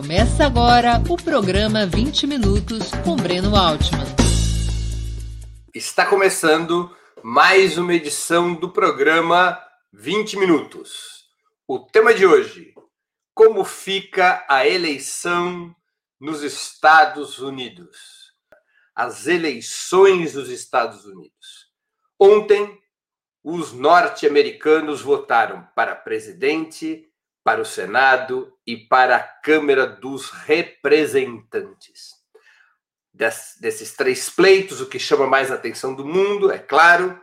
Começa agora o programa 20 Minutos com Breno Altman. Está começando mais uma edição do programa 20 Minutos. O tema de hoje: Como fica a eleição nos Estados Unidos? As eleições dos Estados Unidos. Ontem, os norte-americanos votaram para presidente para o Senado e para a Câmara dos Representantes. Des, desses três pleitos, o que chama mais atenção do mundo, é claro,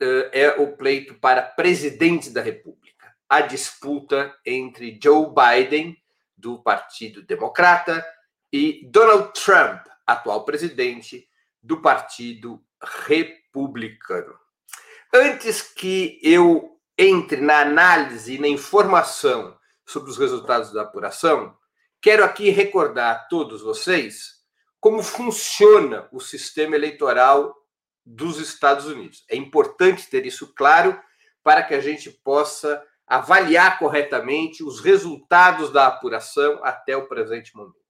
eh, é o pleito para presidente da República. A disputa entre Joe Biden, do Partido Democrata, e Donald Trump, atual presidente do Partido Republicano. Antes que eu entre na análise e na informação sobre os resultados da apuração, quero aqui recordar a todos vocês como funciona o sistema eleitoral dos Estados Unidos. É importante ter isso claro para que a gente possa avaliar corretamente os resultados da apuração até o presente momento.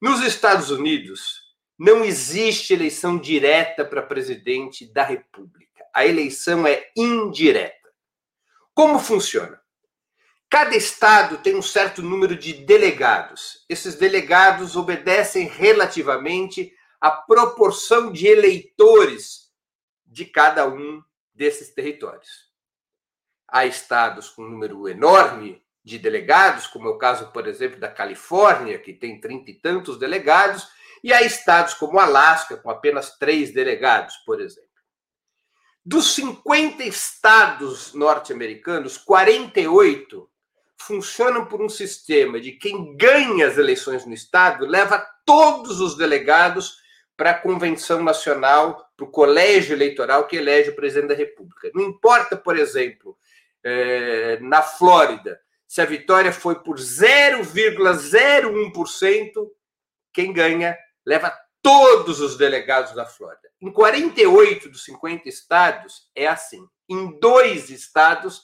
Nos Estados Unidos, não existe eleição direta para presidente da República. A eleição é indireta. Como funciona? Cada estado tem um certo número de delegados. Esses delegados obedecem relativamente à proporção de eleitores de cada um desses territórios. Há estados com um número enorme de delegados, como é o caso, por exemplo, da Califórnia, que tem trinta e tantos delegados, e há estados como Alasca, com apenas três delegados, por exemplo. Dos 50 estados norte-americanos, 48 funcionam por um sistema de quem ganha as eleições no estado leva todos os delegados para a convenção nacional, para o colégio eleitoral que elege o presidente da República. Não importa, por exemplo, é, na Flórida, se a vitória foi por 0,01%, quem ganha leva todos os delegados da Flórida. Em 48 dos 50 estados é assim. Em dois estados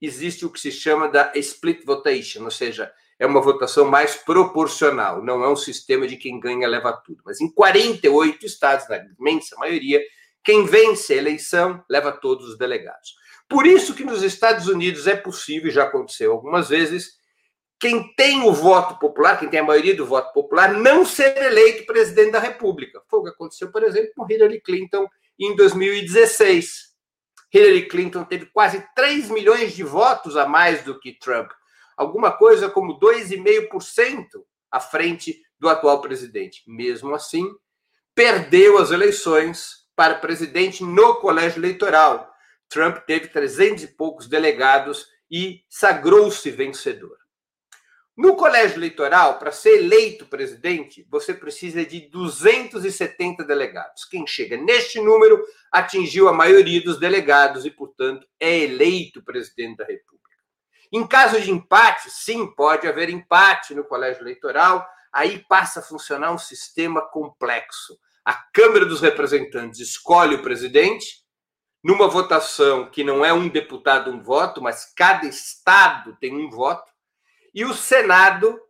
existe o que se chama da split votation, ou seja, é uma votação mais proporcional, não é um sistema de quem ganha leva tudo. Mas em 48 estados, na imensa maioria, quem vence a eleição leva todos os delegados. Por isso que nos Estados Unidos é possível, já aconteceu algumas vezes, quem tem o voto popular, quem tem a maioria do voto popular, não ser eleito presidente da República. Foi o que aconteceu, por exemplo, com Hillary Clinton em 2016. Hillary Clinton teve quase 3 milhões de votos a mais do que Trump, alguma coisa como 2,5% à frente do atual presidente. Mesmo assim, perdeu as eleições para presidente no colégio eleitoral. Trump teve 300 e poucos delegados e sagrou-se vencedor. No colégio eleitoral, para ser eleito presidente, você precisa de 270 delegados. Quem chega neste número atingiu a maioria dos delegados e, portanto, é eleito presidente da República. Em caso de empate, sim, pode haver empate no colégio eleitoral, aí passa a funcionar um sistema complexo. A Câmara dos Representantes escolhe o presidente, numa votação que não é um deputado um voto, mas cada estado tem um voto e o Senado,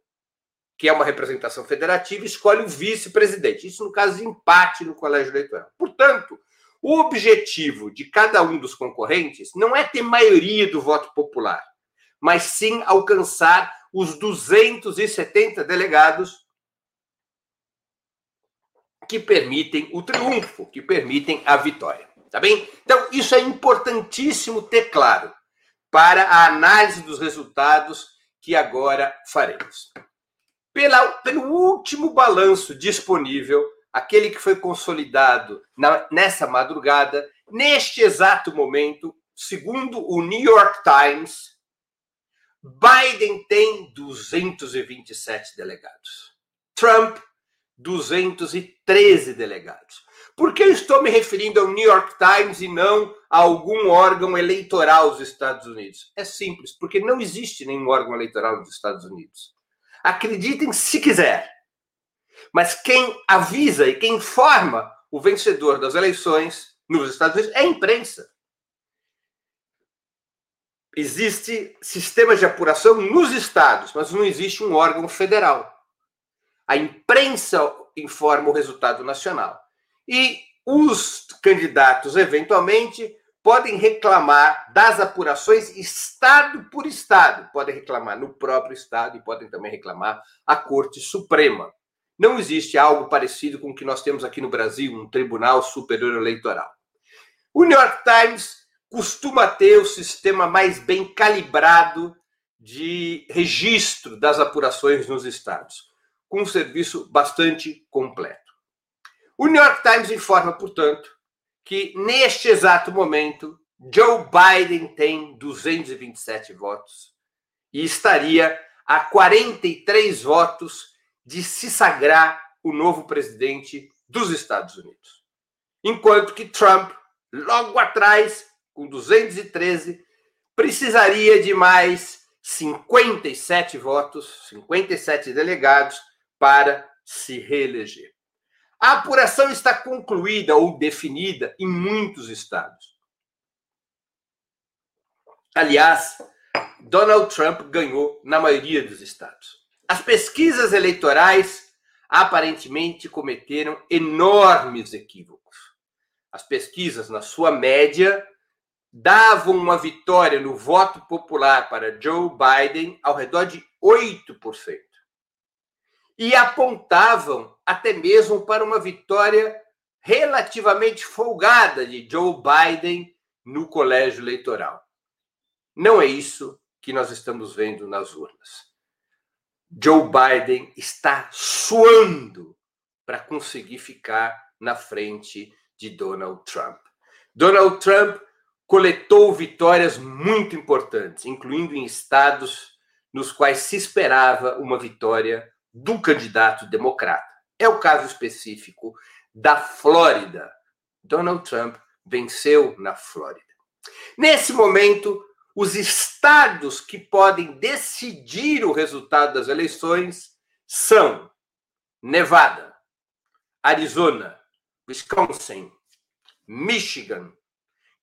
que é uma representação federativa, escolhe o vice-presidente. Isso no caso de empate no colégio eleitoral. Portanto, o objetivo de cada um dos concorrentes não é ter maioria do voto popular, mas sim alcançar os 270 delegados que permitem o triunfo, que permitem a vitória. Tá bem? Então, isso é importantíssimo ter claro para a análise dos resultados que agora faremos. Pela, pelo último balanço disponível, aquele que foi consolidado na, nessa madrugada, neste exato momento, segundo o New York Times, Biden tem 227 delegados. Trump, 213 delegados. Por que eu estou me referindo ao New York Times e não a algum órgão eleitoral dos Estados Unidos? É simples, porque não existe nenhum órgão eleitoral dos Estados Unidos. Acreditem se quiser. Mas quem avisa e quem informa o vencedor das eleições nos Estados Unidos é a imprensa. Existe sistemas de apuração nos estados, mas não existe um órgão federal. A imprensa informa o resultado nacional. E os candidatos, eventualmente, podem reclamar das apurações estado por estado. Podem reclamar no próprio estado e podem também reclamar à Corte Suprema. Não existe algo parecido com o que nós temos aqui no Brasil, um Tribunal Superior Eleitoral. O New York Times costuma ter o sistema mais bem calibrado de registro das apurações nos estados, com um serviço bastante completo. O New York Times informa, portanto, que neste exato momento Joe Biden tem 227 votos e estaria a 43 votos de se sagrar o novo presidente dos Estados Unidos. Enquanto que Trump, logo atrás, com 213, precisaria de mais 57 votos, 57 delegados, para se reeleger. A apuração está concluída ou definida em muitos estados. Aliás, Donald Trump ganhou na maioria dos estados. As pesquisas eleitorais aparentemente cometeram enormes equívocos. As pesquisas, na sua média, davam uma vitória no voto popular para Joe Biden ao redor de 8%. E apontavam até mesmo para uma vitória relativamente folgada de Joe Biden no colégio eleitoral. Não é isso que nós estamos vendo nas urnas. Joe Biden está suando para conseguir ficar na frente de Donald Trump. Donald Trump coletou vitórias muito importantes, incluindo em estados nos quais se esperava uma vitória do candidato democrata. É o caso específico da Flórida. Donald Trump venceu na Flórida. Nesse momento, os estados que podem decidir o resultado das eleições são Nevada, Arizona, Wisconsin, Michigan,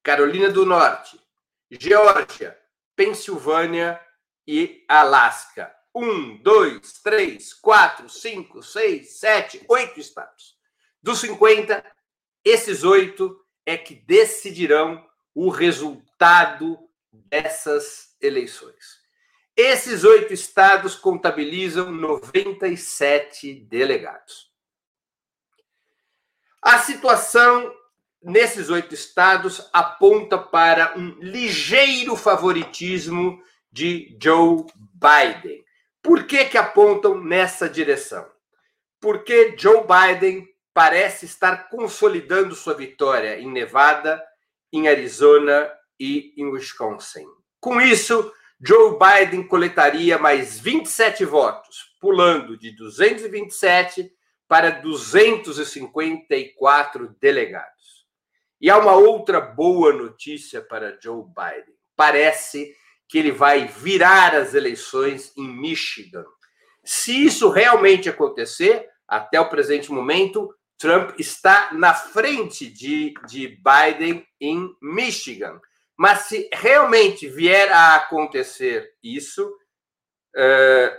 Carolina do Norte, Geórgia, Pensilvânia e Alasca. Um, dois, três, quatro, cinco, seis, sete, oito estados. Dos 50, esses oito é que decidirão o resultado dessas eleições. Esses oito estados contabilizam 97 delegados. A situação nesses oito estados aponta para um ligeiro favoritismo de Joe Biden. Por que, que apontam nessa direção? Porque Joe Biden parece estar consolidando sua vitória em Nevada, em Arizona e em Wisconsin. Com isso, Joe Biden coletaria mais 27 votos, pulando de 227 para 254 delegados. E há uma outra boa notícia para Joe Biden. Parece que ele vai virar as eleições em Michigan. Se isso realmente acontecer, até o presente momento, Trump está na frente de, de Biden em Michigan. Mas se realmente vier a acontecer isso, uh,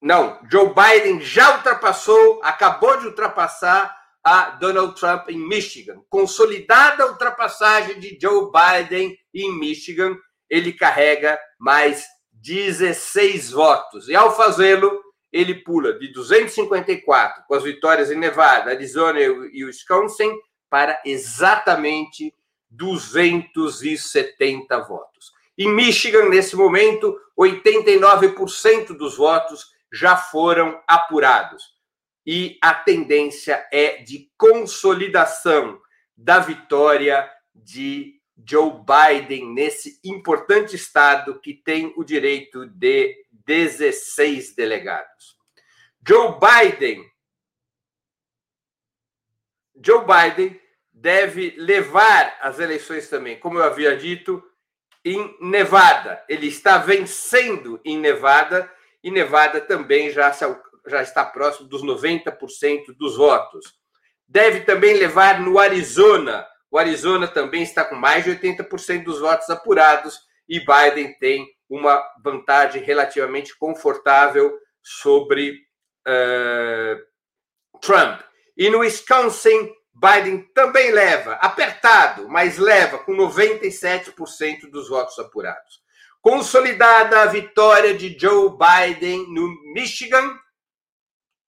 não, Joe Biden já ultrapassou, acabou de ultrapassar a Donald Trump em Michigan. Consolidada a ultrapassagem de Joe Biden em Michigan, ele carrega mais 16 votos. E ao fazê-lo, ele pula de 254, com as vitórias em Nevada, Arizona e Wisconsin, para exatamente 270 votos. Em Michigan, nesse momento, 89% dos votos já foram apurados. E a tendência é de consolidação da vitória de Joe Biden nesse importante estado que tem o direito de 16 delegados. Joe Biden Joe Biden deve levar as eleições também, como eu havia dito, em Nevada. Ele está vencendo em Nevada e Nevada também já, já está próximo dos 90% dos votos. Deve também levar no Arizona. O Arizona também está com mais de 80% dos votos apurados e Biden tem uma vantagem relativamente confortável sobre uh, Trump. E no Wisconsin, Biden também leva, apertado, mas leva com 97% dos votos apurados. Consolidada a vitória de Joe Biden no Michigan,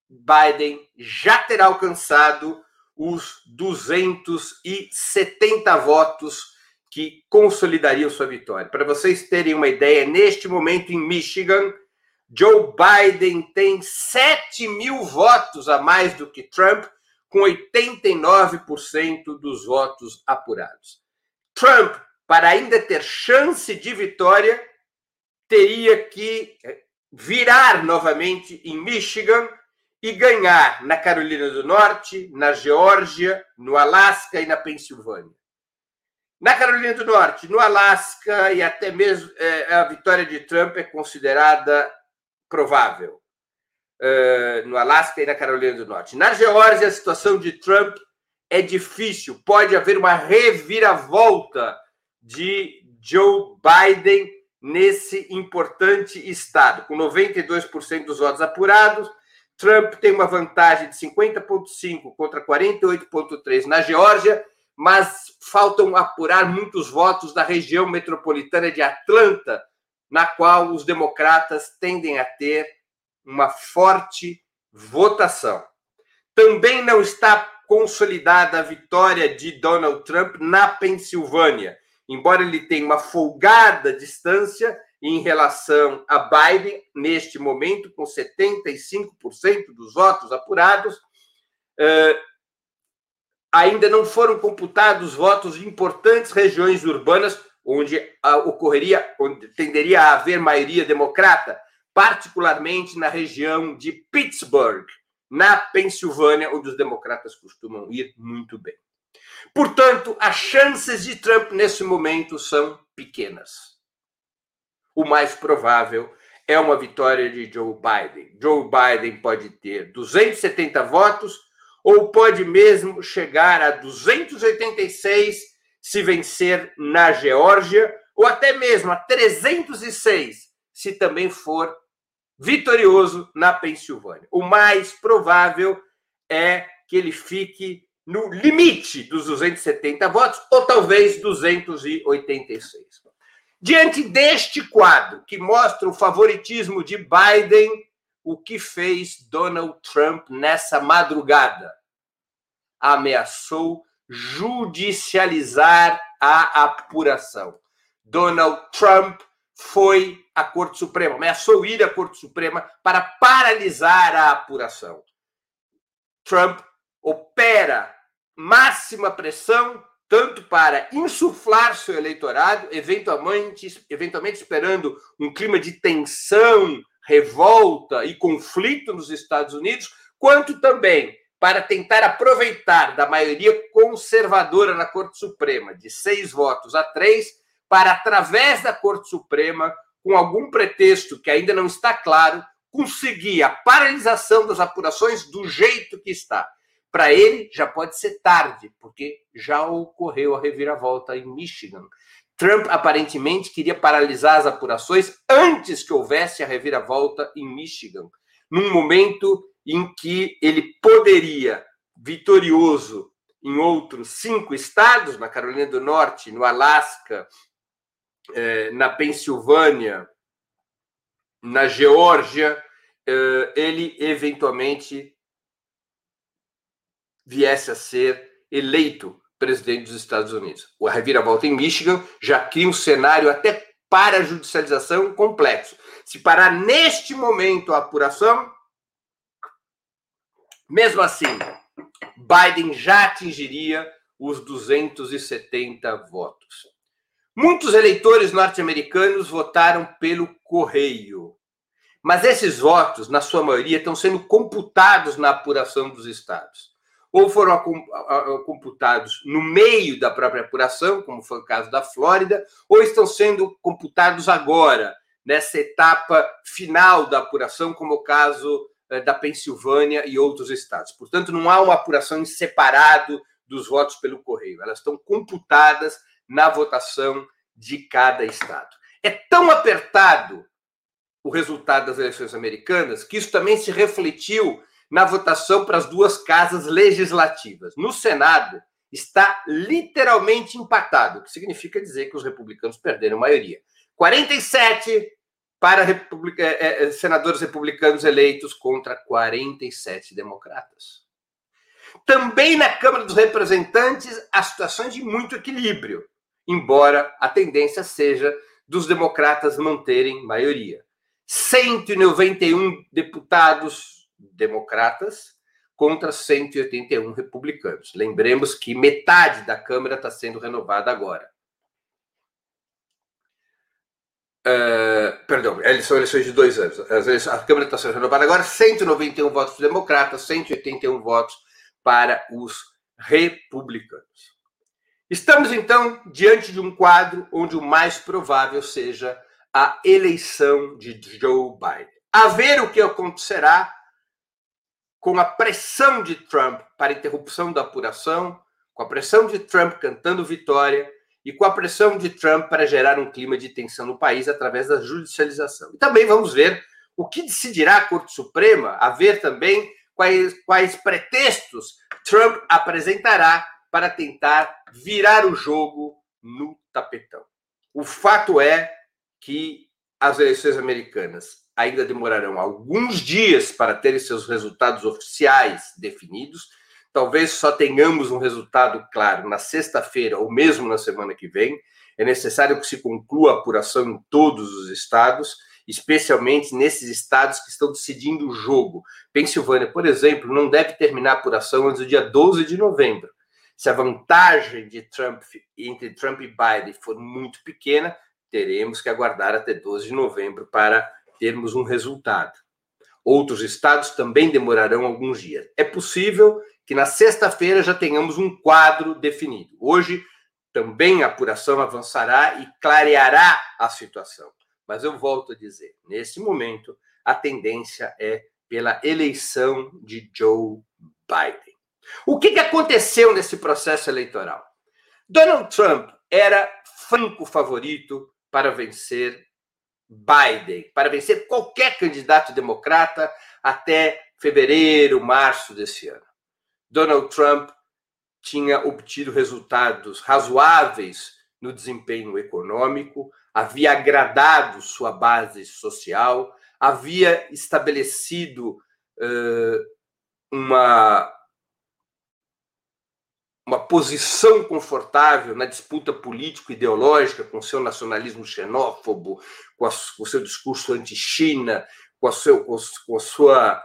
Biden já terá alcançado os 270 votos que consolidariam sua vitória. Para vocês terem uma ideia, neste momento em Michigan, Joe Biden tem 7 mil votos a mais do que Trump, com 89% dos votos apurados. Trump, para ainda ter chance de vitória, teria que virar novamente em Michigan e ganhar na Carolina do Norte, na Geórgia, no Alasca e na Pensilvânia. Na Carolina do Norte, no Alasca e até mesmo é, a vitória de Trump é considerada provável. Uh, no Alasca e na Carolina do Norte. Na Geórgia, a situação de Trump é difícil. Pode haver uma reviravolta de Joe Biden nesse importante estado, com 92% dos votos apurados. Trump tem uma vantagem de 50,5 contra 48,3 na Geórgia mas faltam apurar muitos votos da região metropolitana de Atlanta, na qual os democratas tendem a ter uma forte votação. Também não está consolidada a vitória de Donald Trump na Pensilvânia, embora ele tenha uma folgada distância em relação a Biden, neste momento, com 75% dos votos apurados. Uh, ainda não foram computados votos de importantes regiões urbanas onde ocorreria, onde tenderia a haver maioria democrata, particularmente na região de Pittsburgh, na Pensilvânia, onde os democratas costumam ir muito bem. Portanto, as chances de Trump nesse momento são pequenas. O mais provável é uma vitória de Joe Biden. Joe Biden pode ter 270 votos ou pode mesmo chegar a 286 se vencer na Geórgia, ou até mesmo a 306 se também for vitorioso na Pensilvânia. O mais provável é que ele fique no limite dos 270 votos, ou talvez 286. Diante deste quadro, que mostra o favoritismo de Biden o que fez Donald Trump nessa madrugada. Ameaçou judicializar a apuração. Donald Trump foi à Corte Suprema, ameaçou ir à Corte Suprema para paralisar a apuração. Trump opera máxima pressão tanto para insuflar seu eleitorado, eventualmente, eventualmente esperando um clima de tensão revolta e conflito nos Estados Unidos, quanto também para tentar aproveitar da maioria conservadora na Corte Suprema, de seis votos a três, para, através da Corte Suprema, com algum pretexto que ainda não está claro, conseguir a paralisação das apurações do jeito que está. Para ele, já pode ser tarde, porque já ocorreu a reviravolta em Michigan. Trump aparentemente queria paralisar as apurações antes que houvesse a reviravolta em Michigan, num momento em que ele poderia, vitorioso em outros cinco estados, na Carolina do Norte, no Alasca, eh, na Pensilvânia, na Geórgia, eh, ele eventualmente viesse a ser eleito presidente dos Estados Unidos. O reviravolta em Michigan já cria um cenário até para a judicialização complexo. Se parar neste momento a apuração, mesmo assim, Biden já atingiria os 270 votos. Muitos eleitores norte-americanos votaram pelo correio. Mas esses votos, na sua maioria, estão sendo computados na apuração dos estados ou foram computados no meio da própria apuração, como foi o caso da Flórida, ou estão sendo computados agora, nessa etapa final da apuração, como o caso eh, da Pensilvânia e outros estados. Portanto, não há uma apuração em separado dos votos pelo correio, elas estão computadas na votação de cada estado. É tão apertado o resultado das eleições americanas que isso também se refletiu na votação para as duas casas legislativas. No Senado, está literalmente empatado, o que significa dizer que os republicanos perderam a maioria. 47 para republic... é, é, senadores republicanos eleitos contra 47 democratas. Também na Câmara dos Representantes, há situações de muito equilíbrio, embora a tendência seja dos democratas manterem maioria. 191 deputados democratas contra 181 republicanos. Lembremos que metade da Câmara está sendo renovada agora. Uh, perdão, são eleições de dois anos. A Câmara está sendo renovada agora, 191 votos democratas, 181 votos para os republicanos. Estamos, então, diante de um quadro onde o mais provável seja a eleição de Joe Biden. A ver o que acontecerá com a pressão de Trump para interrupção da apuração, com a pressão de Trump cantando vitória e com a pressão de Trump para gerar um clima de tensão no país através da judicialização. E também vamos ver o que decidirá a Corte Suprema, a ver também quais, quais pretextos Trump apresentará para tentar virar o jogo no tapetão. O fato é que as eleições americanas ainda demorarão alguns dias para terem seus resultados oficiais definidos. Talvez só tenhamos um resultado claro na sexta-feira ou mesmo na semana que vem. É necessário que se conclua a apuração em todos os estados, especialmente nesses estados que estão decidindo o jogo. Pensilvânia, por exemplo, não deve terminar a apuração antes do dia 12 de novembro. Se a vantagem de Trump entre Trump e Biden for muito pequena, teremos que aguardar até 12 de novembro para termos um resultado. Outros estados também demorarão alguns dias. É possível que na sexta-feira já tenhamos um quadro definido. Hoje também a apuração avançará e clareará a situação. Mas eu volto a dizer, nesse momento, a tendência é pela eleição de Joe Biden. O que, que aconteceu nesse processo eleitoral? Donald Trump era franco favorito para vencer Biden, para vencer qualquer candidato democrata até fevereiro, março desse ano. Donald Trump tinha obtido resultados razoáveis no desempenho econômico, havia agradado sua base social, havia estabelecido uh, uma uma posição confortável na disputa político-ideológica com seu nacionalismo xenófobo, com, a, com seu discurso anti-China, com, com a sua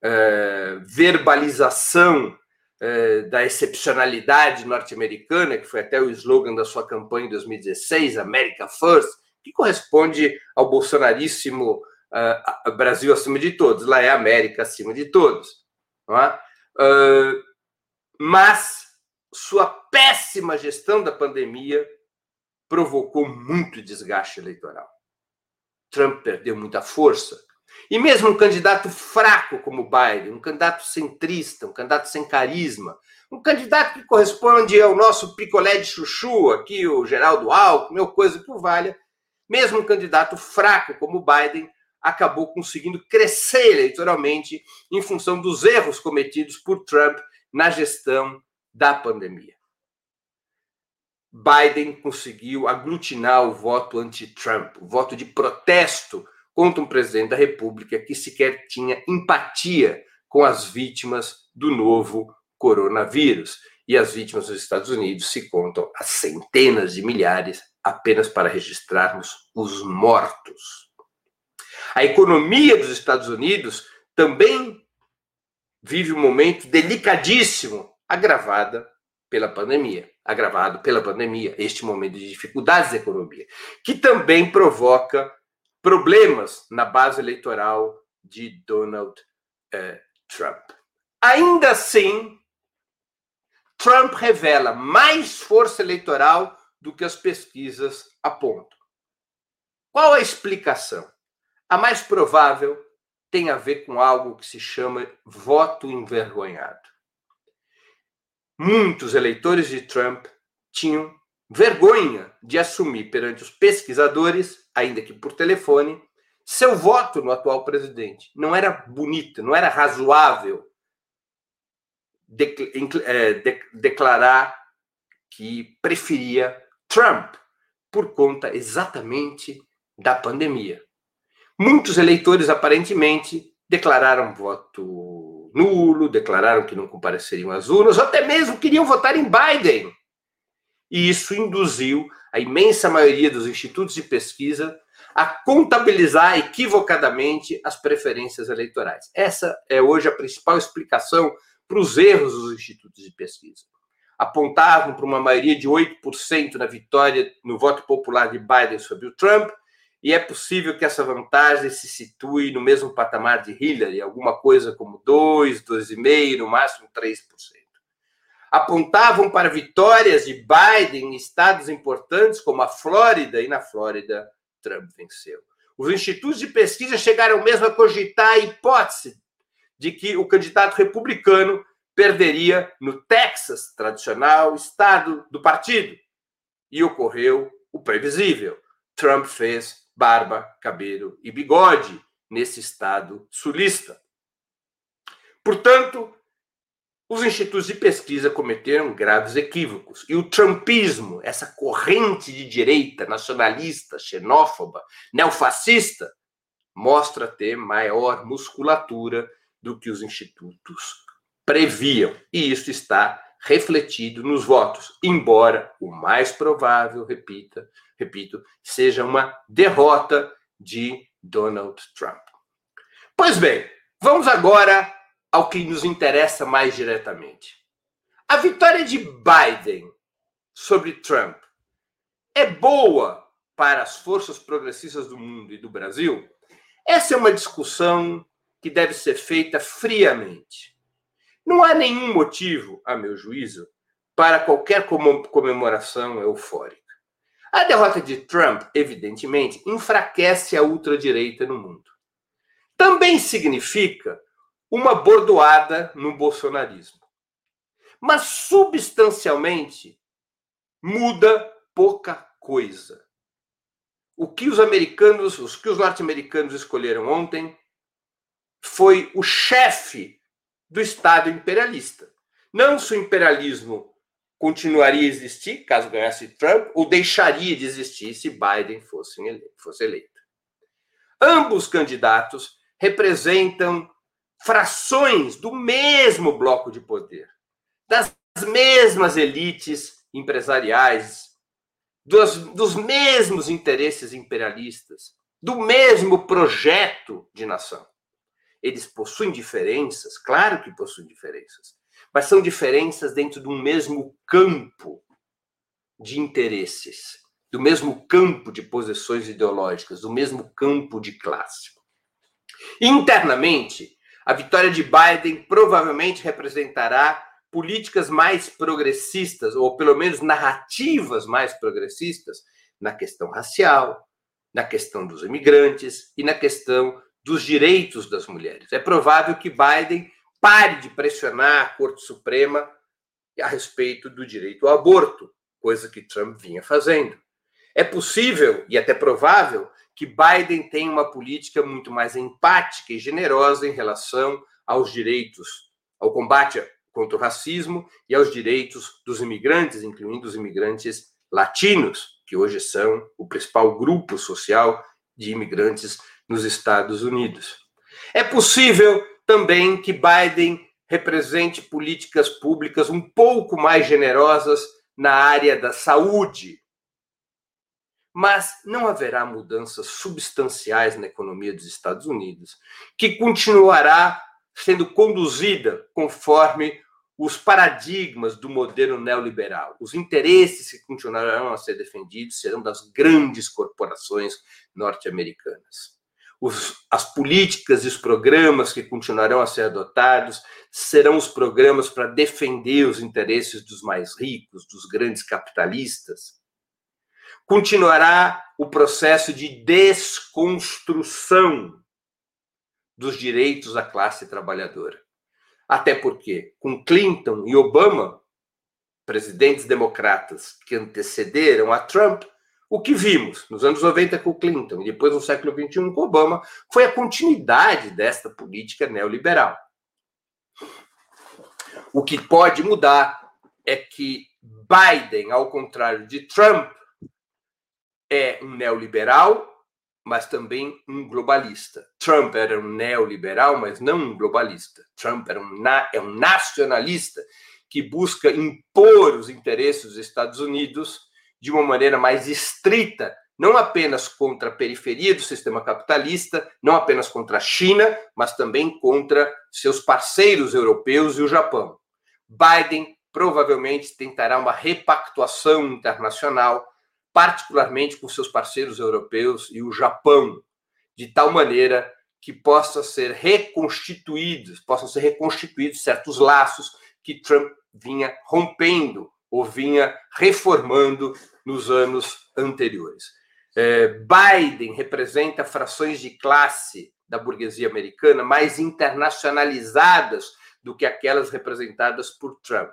é, verbalização é, da excepcionalidade norte-americana, que foi até o slogan da sua campanha em 2016, America First, que corresponde ao bolsonaríssimo uh, Brasil acima de todos, lá é América acima de todos. Não é? Mas sua péssima gestão da pandemia provocou muito desgaste eleitoral. Trump perdeu muita força. E mesmo um candidato fraco como Biden, um candidato centrista, um candidato sem carisma, um candidato que corresponde ao nosso picolé de chuchu, aqui o Geraldo Alckmin, ou coisa que o valha, mesmo um candidato fraco como Biden acabou conseguindo crescer eleitoralmente em função dos erros cometidos por Trump na gestão da pandemia. Biden conseguiu aglutinar o voto anti-Trump, o voto de protesto contra um presidente da República que sequer tinha empatia com as vítimas do novo coronavírus. E as vítimas dos Estados Unidos se contam a centenas de milhares apenas para registrarmos os mortos. A economia dos Estados Unidos também vive um momento delicadíssimo agravada pela pandemia, agravado pela pandemia, este momento de dificuldades da economia, que também provoca problemas na base eleitoral de Donald eh, Trump. Ainda assim, Trump revela mais força eleitoral do que as pesquisas apontam. Qual a explicação? A mais provável tem a ver com algo que se chama voto envergonhado muitos eleitores de Trump tinham vergonha de assumir perante os pesquisadores, ainda que por telefone, seu voto no atual presidente. Não era bonito, não era razoável é, de, declarar que preferia Trump por conta exatamente da pandemia. Muitos eleitores, aparentemente, declararam voto nulo, declararam que não compareceriam às urnas, ou até mesmo queriam votar em Biden. E isso induziu a imensa maioria dos institutos de pesquisa a contabilizar equivocadamente as preferências eleitorais. Essa é hoje a principal explicação para os erros dos institutos de pesquisa. Apontavam para uma maioria de 8% na vitória no voto popular de Biden sobre o Trump, e é possível que essa vantagem se situe no mesmo patamar de Hillary, alguma coisa como 2, 2,5%, no máximo 3%. Apontavam para vitórias de Biden em estados importantes como a Flórida, e na Flórida Trump venceu. Os institutos de pesquisa chegaram mesmo a cogitar a hipótese de que o candidato republicano perderia no Texas, tradicional estado do partido. E ocorreu o previsível. Trump fez barba, cabelo e bigode nesse estado sulista. Portanto, os institutos de pesquisa cometeram graves equívocos. E o trumpismo, essa corrente de direita nacionalista, xenófoba, neofascista, mostra ter maior musculatura do que os institutos previam. E isso está refletido nos votos, embora o mais provável, repita, repito, seja uma derrota de Donald Trump. Pois bem, vamos agora ao que nos interessa mais diretamente. A vitória de Biden sobre Trump é boa para as forças progressistas do mundo e do Brasil? Essa é uma discussão que deve ser feita friamente. Não há nenhum motivo, a meu juízo, para qualquer comemoração eufórica. A derrota de Trump, evidentemente, enfraquece a ultradireita no mundo. Também significa uma bordoada no bolsonarismo. Mas substancialmente muda pouca coisa. O que os americanos, os que os norte-americanos escolheram ontem foi o chefe do Estado imperialista. Não se o imperialismo continuaria a existir caso ganhasse Trump, ou deixaria de existir se Biden fosse. Fosse eleito. Ambos candidatos representam frações do mesmo bloco de poder, das mesmas elites empresariais, dos, dos mesmos interesses imperialistas, do mesmo projeto de nação. Eles possuem diferenças, claro que possuem diferenças, mas são diferenças dentro de um mesmo campo de interesses, do mesmo campo de posições ideológicas, do mesmo campo de classe. Internamente, a vitória de Biden provavelmente representará políticas mais progressistas, ou pelo menos narrativas mais progressistas, na questão racial, na questão dos imigrantes e na questão dos direitos das mulheres. É provável que Biden pare de pressionar a Corte Suprema a respeito do direito ao aborto, coisa que Trump vinha fazendo. É possível e até provável que Biden tem uma política muito mais empática e generosa em relação aos direitos, ao combate contra o racismo e aos direitos dos imigrantes, incluindo os imigrantes latinos, que hoje são o principal grupo social de imigrantes nos Estados Unidos. É possível também que Biden represente políticas públicas um pouco mais generosas na área da saúde, mas não haverá mudanças substanciais na economia dos Estados Unidos, que continuará sendo conduzida conforme os paradigmas do modelo neoliberal. Os interesses que continuarão a ser defendidos serão das grandes corporações norte-americanas. As políticas e os programas que continuarão a ser adotados serão os programas para defender os interesses dos mais ricos, dos grandes capitalistas, continuará o processo de desconstrução dos direitos da classe trabalhadora. Até porque, com Clinton e Obama, presidentes democratas que antecederam a Trump, O que vimos nos anos 90 com Clinton e depois no século XXI com Obama foi a continuidade desta política neoliberal. O que pode mudar é que Biden, ao contrário de Trump, é um neoliberal, mas também um globalista. Trump era um neoliberal, mas não um globalista. Trump era um, é um nacionalista que busca impor os interesses dos Estados Unidos de uma maneira mais estrita, não apenas contra a periferia do sistema capitalista, não apenas contra a China, mas também contra seus parceiros europeus e o Japão. Biden provavelmente tentará uma repactuação internacional, particularmente com seus parceiros europeus e o Japão, de tal maneira que possa ser reconstituídos, possam ser reconstituídos certos laços que Trump vinha rompendo ou vinha reformando nos anos anteriores. É, Biden representa frações de classe da burguesia americana mais internacionalizadas do que aquelas representadas por Trump.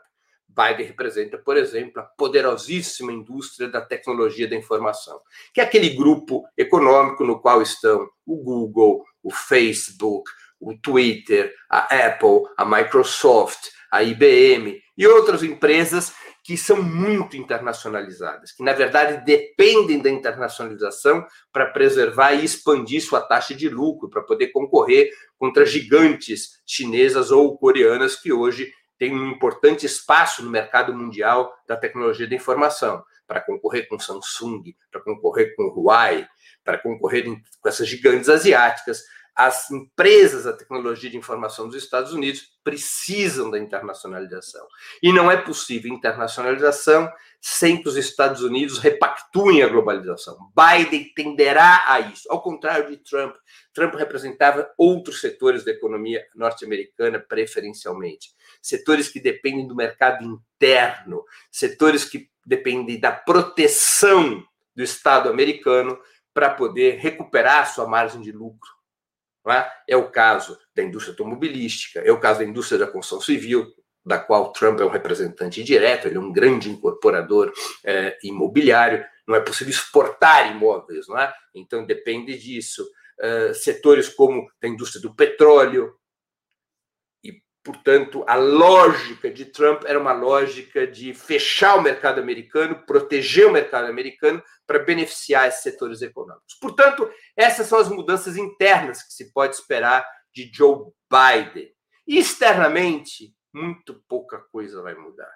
Biden representa, por exemplo, a poderosíssima indústria da tecnologia da informação, que é aquele grupo econômico no qual estão o Google, o Facebook, o Twitter, a Apple, a Microsoft, a IBM e outras empresas que são muito internacionalizadas, que na verdade dependem da internacionalização para preservar e expandir sua taxa de lucro, para poder concorrer contra gigantes chinesas ou coreanas que hoje têm um importante espaço no mercado mundial da tecnologia da informação, para concorrer com Samsung, para concorrer com Huawei, para concorrer com essas gigantes asiáticas as empresas da tecnologia de informação dos Estados Unidos precisam da internacionalização. E não é possível internacionalização sem que os Estados Unidos repactuem a globalização. Biden tenderá a isso, ao contrário de Trump. Trump representava outros setores da economia norte-americana preferencialmente. Setores que dependem do mercado interno, setores que dependem da proteção do Estado americano para poder recuperar sua margem de lucro é? é o caso da indústria automobilística, é o caso da indústria da construção civil, da qual Trump é um representante direto, ele é um grande incorporador é, imobiliário, não é possível exportar imóveis, não é? Então depende disso. Uh, setores como a indústria do petróleo, Portanto, a lógica de Trump era uma lógica de fechar o mercado americano, proteger o mercado americano para beneficiar esses setores econômicos. Portanto, essas são as mudanças internas que se pode esperar de Joe Biden. E externamente, muito pouca coisa vai mudar.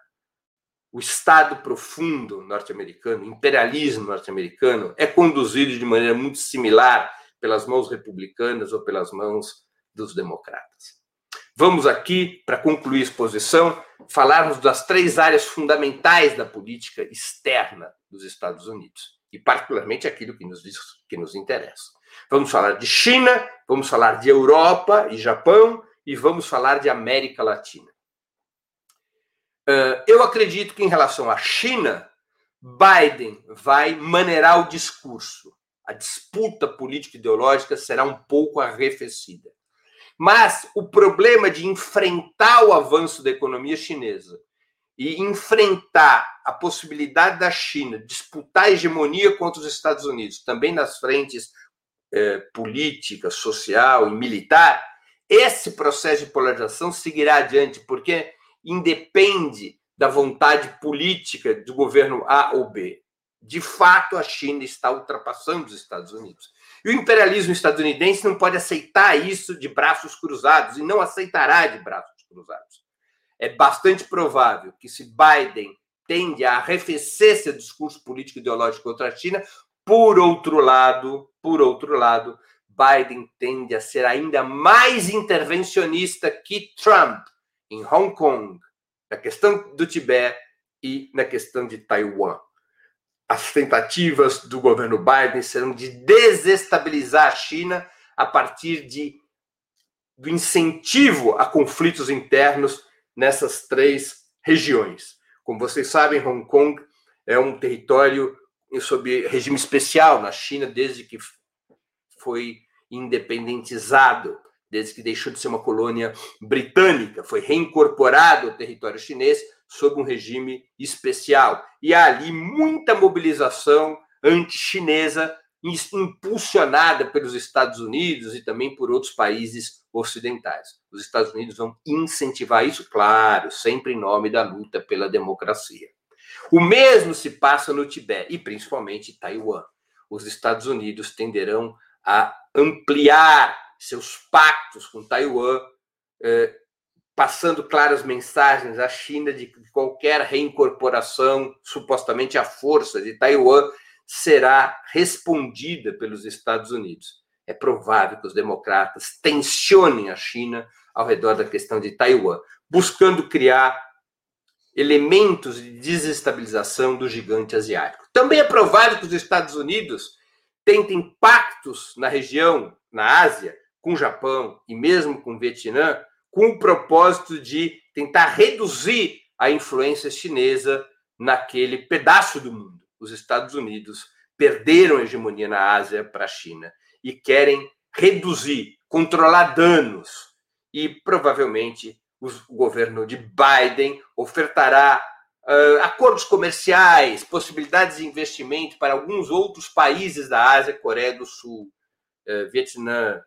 O Estado profundo norte-americano, imperialismo norte-americano, é conduzido de maneira muito similar pelas mãos republicanas ou pelas mãos dos democratas. Vamos aqui, para concluir a exposição, falarmos das três áreas fundamentais da política externa dos Estados Unidos, e particularmente aquilo que nos, diz, que nos interessa. Vamos falar de China, vamos falar de Europa e Japão, e vamos falar de América Latina. Eu acredito que, em relação à China, Biden vai maneirar o discurso. A disputa político-ideológica será um pouco arrefecida. Mas o problema de enfrentar o avanço da economia chinesa e enfrentar a possibilidade da China disputar a hegemonia contra os Estados Unidos, também nas frentes eh, política, social e militar, esse processo de polarização seguirá adiante, porque independe da vontade política do governo A ou B. De fato, a China está ultrapassando os Estados Unidos. E o imperialismo estadunidense não pode aceitar isso de braços cruzados e não aceitará de braços cruzados. É bastante provável que, se Biden tende a arrefecer seu discurso político ideológico contra a China, por outro lado, por outro lado, Biden tende a ser ainda mais intervencionista que Trump em Hong Kong, na questão do Tibete e na questão de Taiwan as tentativas do governo Biden serão de desestabilizar a China a partir de, do incentivo a conflitos internos nessas três regiões. Como vocês sabem, Hong Kong é um território sob regime especial na China desde que foi independentizado, desde que deixou de ser uma colônia britânica, foi reincorporado ao território chinês sob um regime especial. E há ali muita mobilização anti-chinesa impulsionada pelos Estados Unidos e também por outros países ocidentais. Os Estados Unidos vão incentivar isso, claro, sempre em nome da luta pela democracia. O mesmo se passa no Tibete e principalmente Taiwan. Os Estados Unidos tenderão a ampliar seus pactos com Taiwan, eh, passando claras mensagens à China de que qualquer reincorporação, supostamente à força, de Taiwan será respondida pelos Estados Unidos. É provável que os democratas tensionem a China ao redor da questão de Taiwan, buscando criar elementos de desestabilização do gigante asiático. Também é provável que os Estados Unidos tentem pactos na região, na Ásia, com o Japão e mesmo com o Vietnã, com o propósito de tentar reduzir a influência chinesa naquele pedaço do mundo os Estados Unidos perderam a hegemonia na Ásia para a China e querem reduzir, controlar danos. E provavelmente o governo de Biden ofertará uh, acordos comerciais, possibilidades de investimento para alguns outros países da Ásia, Coreia do Sul, uh, Vietnã,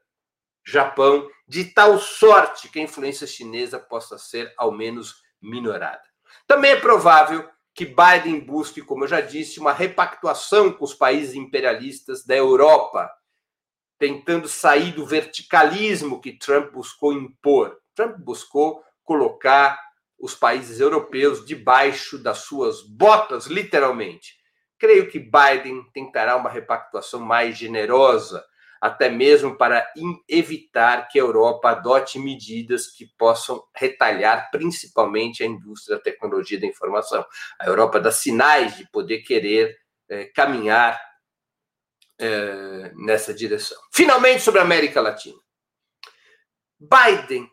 Japão, de tal sorte que a influência chinesa possa ser ao menos minorada. Também é provável que Biden busque, como eu já disse, uma repactuação com os países imperialistas da Europa, tentando sair do verticalismo que Trump buscou impor. Trump buscou colocar os países europeus debaixo das suas botas, literalmente. Creio que Biden tentará uma repactuação mais generosa, até mesmo para evitar que a Europa adote medidas que possam retalhar principalmente a indústria da tecnologia da informação. A Europa dá sinais de poder querer é, caminhar é, nessa direção. Finalmente, sobre a América Latina. Biden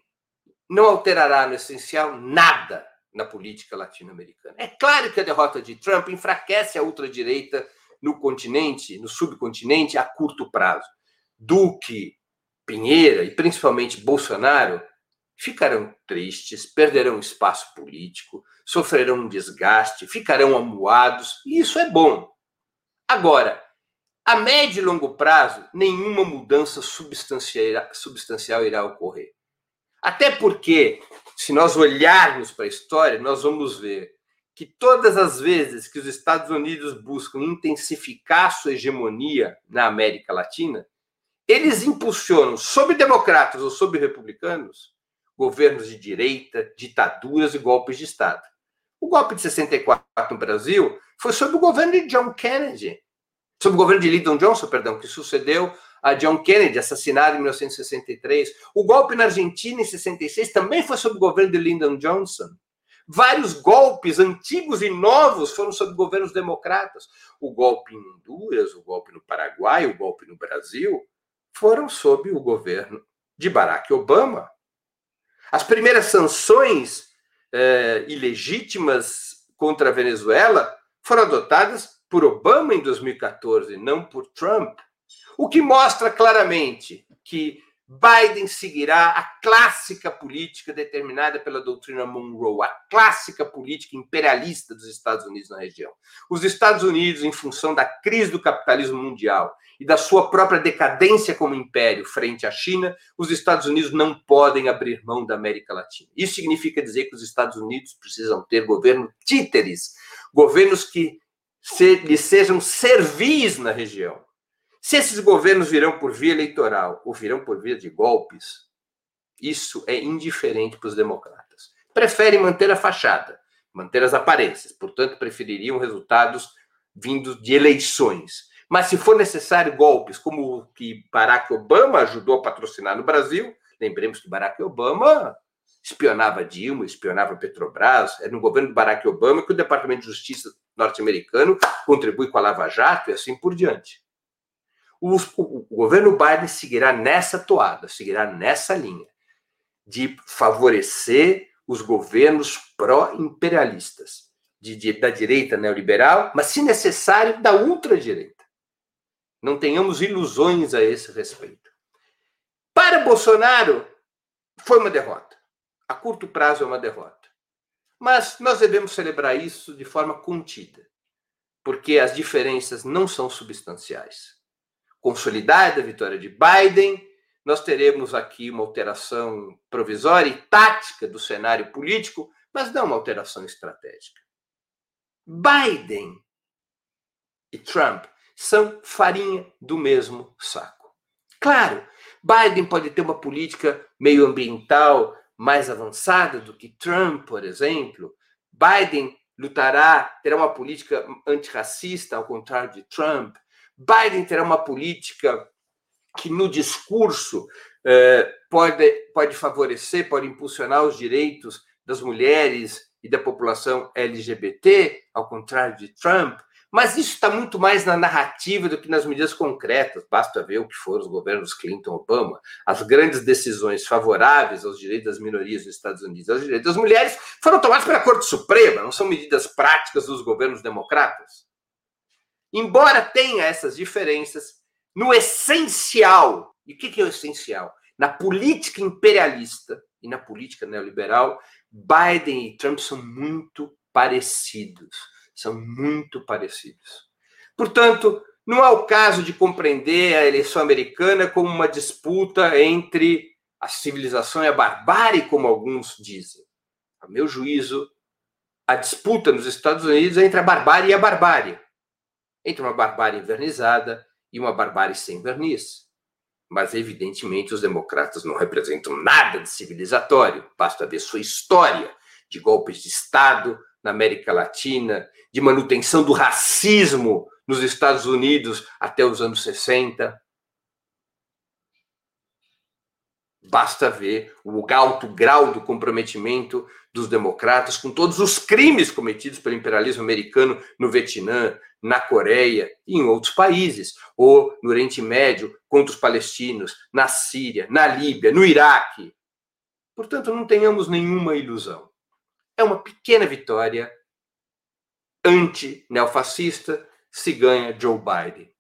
não alterará no essencial nada na política latino-americana. É claro que a derrota de Trump enfraquece a ultradireita no continente, no subcontinente, a curto prazo. Duque, Pinheira e principalmente Bolsonaro ficarão tristes, perderão espaço político, sofrerão um desgaste, ficarão amuados, e isso é bom. Agora, a médio e longo prazo, nenhuma mudança substancial, substancial irá ocorrer. Até porque, se nós olharmos para a história, nós vamos ver que todas as vezes que os Estados Unidos buscam intensificar sua hegemonia na América Latina, eles impulsionam, sob democratas ou sob republicanos, governos de direita, ditaduras e golpes de Estado. O golpe de 64 no Brasil foi sob o governo de John Kennedy, sob o governo de Lyndon Johnson, perdão, que sucedeu a John Kennedy, assassinado em 1963. O golpe na Argentina em 66 também foi sob o governo de Lyndon Johnson. Vários golpes antigos e novos foram sob governos democratas. O golpe em Honduras, o golpe no Paraguai, o golpe no Brasil foram sob o governo de Barack Obama. As primeiras sanções eh, ilegítimas contra a Venezuela foram adotadas por Obama em 2014, não por Trump. O que mostra claramente que Biden seguirá a clássica política determinada pela doutrina Monroe, a clássica política imperialista dos Estados Unidos na região. Os Estados Unidos, em função da crise do capitalismo mundial e da sua própria decadência como império frente à China, os Estados Unidos não podem abrir mão da América Latina. Isso significa dizer que os Estados Unidos precisam ter governos títeres, governos que lhes sejam servis na região se esses governos virão por via eleitoral ou virão por via de golpes, isso é indiferente para os democratas. Preferem manter a fachada, manter as aparências, portanto, prefeririam resultados vindos de eleições. Mas se for necessário golpes, como o que Barack Obama ajudou a patrocinar no Brasil, lembremos que Barack Obama espionava Dilma, espionava Petrobras, é no governo de Barack Obama que o Departamento de Justiça norte-americano contribui com a Lava Jato e assim por diante. O, o, governo Biden seguirá nessa toada, seguirá nessa linha de favorecer os governos pró-imperialistas, da direita neoliberal, mas, se necessário, da ultradireita. Não tenhamos ilusões a esse respeito. Para Bolsonaro, foi uma derrota. A curto prazo é uma derrota. Mas nós devemos celebrar isso de forma contida porque as diferenças não são substanciais. Consolidada a vitória de Biden, nós teremos aqui uma alteração provisória e tática do cenário político, mas não uma alteração estratégica. Biden e Trump são farinha do mesmo saco. Claro, Biden pode ter uma política meio ambiental mais avançada do que Trump, por exemplo. Biden lutará, terá uma política antirracista, ao contrário de Trump. Biden terá uma política que no discurso eh, pode, pode favorecer, pode impulsionar os direitos das mulheres e da população LGBT, ao contrário de Trump. Mas isso está muito mais na narrativa do que nas medidas concretas. Basta ver o que foram os governos Clinton Obama. As grandes decisões favoráveis aos direitos das minorias nos Estados Unidos, aos direitos das mulheres, foram tomadas pela Corte Suprema, não são medidas práticas dos governos democratas. Embora tenha essas diferenças, no essencial, e o que é o essencial? Na política imperialista e na política neoliberal, Biden e Trump são muito parecidos. São muito parecidos. Portanto, não é o caso de compreender a eleição americana como uma disputa entre a civilização e a barbárie, como alguns dizem. A meu juízo, a disputa nos Estados Unidos é entre a barbárie e a barbárie. Entre uma barbárie invernizada e uma barbárie sem verniz. Mas, evidentemente, os democratas não representam nada de civilizatório. Basta ver sua história de golpes de Estado na América Latina, de manutenção do racismo nos Estados Unidos até os anos 60. Basta ver o alto grau do comprometimento dos democratas com todos os crimes cometidos pelo imperialismo americano no Vietnã, na Coreia e em outros países, ou no Oriente Médio contra os palestinos, na Síria, na Líbia, no Iraque. Portanto, não tenhamos nenhuma ilusão. É uma pequena vitória anti-neofascista se ganha Joe Biden.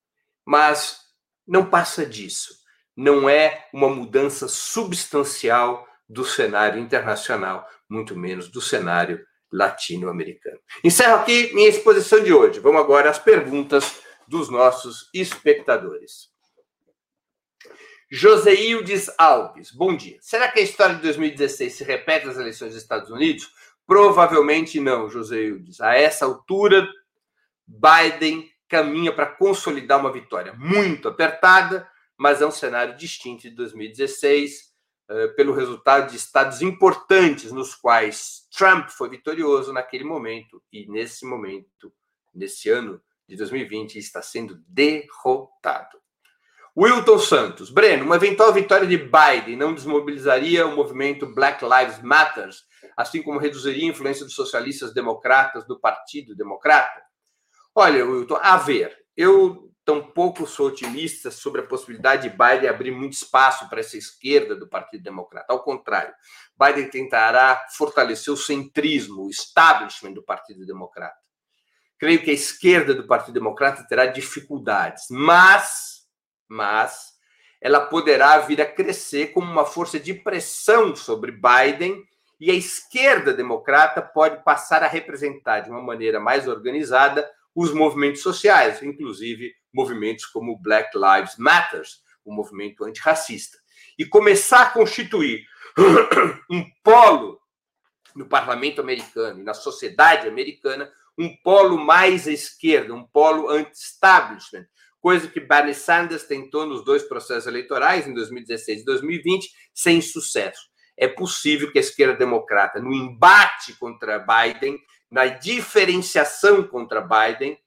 Mas não passa disso. Não é uma mudança substancial do cenário internacional, muito menos do cenário latino-americano. Encerro aqui minha exposição de hoje. Vamos agora às perguntas dos nossos espectadores. Joseildes Alves, bom dia. Será que a história de 2016 se repete nas eleições dos Estados Unidos? Provavelmente não, Joseildes. A essa altura, Biden caminha para consolidar uma vitória muito apertada, mas é um cenário distinto de 2016 eh, pelo resultado de estados importantes nos quais Trump foi vitorioso naquele momento e nesse momento, nesse ano de 2020, está sendo derrotado. Wilton Santos, Breno, uma eventual vitória de Biden não desmobilizaria o movimento Black Lives Matter, assim como reduziria a influência dos socialistas democratas do Partido Democrata? Olha, Wilton, a ver, eu tampouco sou otimista sobre a possibilidade de Biden abrir muito espaço para essa esquerda do Partido Democrata. Ao contrário, Biden tentará fortalecer o centrismo, o establishment do Partido Democrata. Creio que a esquerda do Partido Democrata terá dificuldades, mas, mas ela poderá vir a crescer como uma força de pressão sobre Biden e a esquerda democrata pode passar a representar de uma maneira mais organizada os movimentos sociais, inclusive movimentos como Black Lives Matter, o movimento antirracista, e começar a constituir um polo no parlamento americano e na sociedade americana, um polo mais à esquerda, um polo anti-establishment, coisa que Bernie Sanders tentou nos dois processos eleitorais, em 2016 e 2020, sem sucesso. É possível que a esquerda democrata, no embate contra Biden, na diferenciação contra Biden,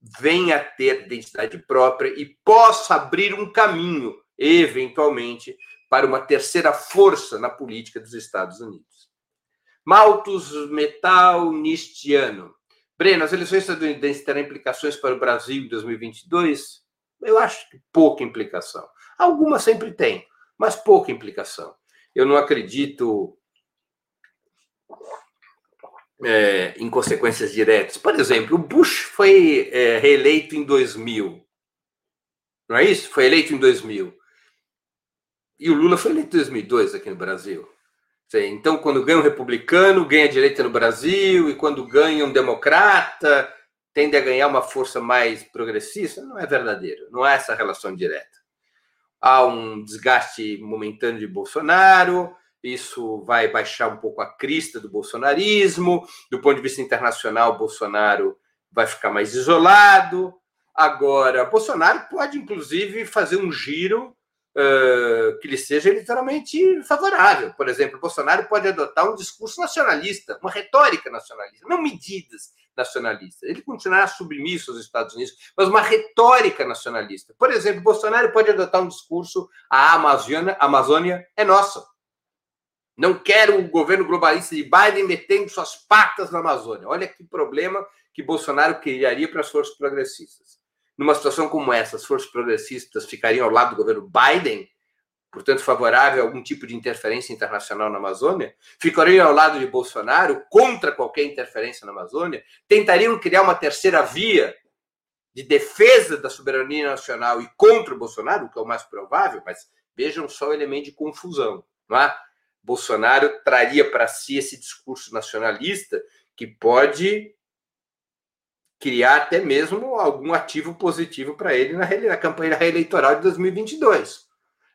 venha a ter identidade própria e possa abrir um caminho, eventualmente, para uma terceira força na política dos Estados Unidos. Malthus Metal Nistiano. Breno, as eleições estadunidenses terão implicações para o Brasil em 2022? Eu acho que pouca implicação. Alguma sempre tem, mas pouca implicação. Eu não acredito é, em consequências diretas. Por exemplo, o Bush foi é, reeleito em 2000. Não é isso? Foi eleito em 2000. E o Lula foi eleito em 2002 aqui no Brasil. Então, quando ganha um republicano, ganha direita no Brasil, e quando ganha um democrata, tende a ganhar uma força mais progressista, não é verdadeiro, não há essa relação direta. Há um desgaste momentâneo de Bolsonaro, isso vai baixar um pouco a crista do bolsonarismo, do ponto de vista internacional, Bolsonaro vai ficar mais isolado. Agora, Bolsonaro pode, inclusive, fazer um giro uh, que lhe seja literalmente favorável. Por exemplo, Bolsonaro pode adotar um discurso nacionalista, uma retórica nacionalista, não medidas nacionalistas. Ele continuará submisso aos Estados Unidos, mas uma retórica nacionalista. Por exemplo, Bolsonaro pode adotar um discurso: a Amazônia, a Amazônia é nossa. Não quero o governo globalista de Biden metendo suas patas na Amazônia. Olha que problema que Bolsonaro criaria para as forças progressistas. Numa situação como essa, as forças progressistas ficariam ao lado do governo Biden, portanto favorável a algum tipo de interferência internacional na Amazônia, ficariam ao lado de Bolsonaro contra qualquer interferência na Amazônia, tentariam criar uma terceira via de defesa da soberania nacional e contra o Bolsonaro, o que é o mais provável, mas vejam só o elemento de confusão, não é? Bolsonaro traria para si esse discurso nacionalista que pode criar até mesmo algum ativo positivo para ele na, na campanha reeleitoral de 2022.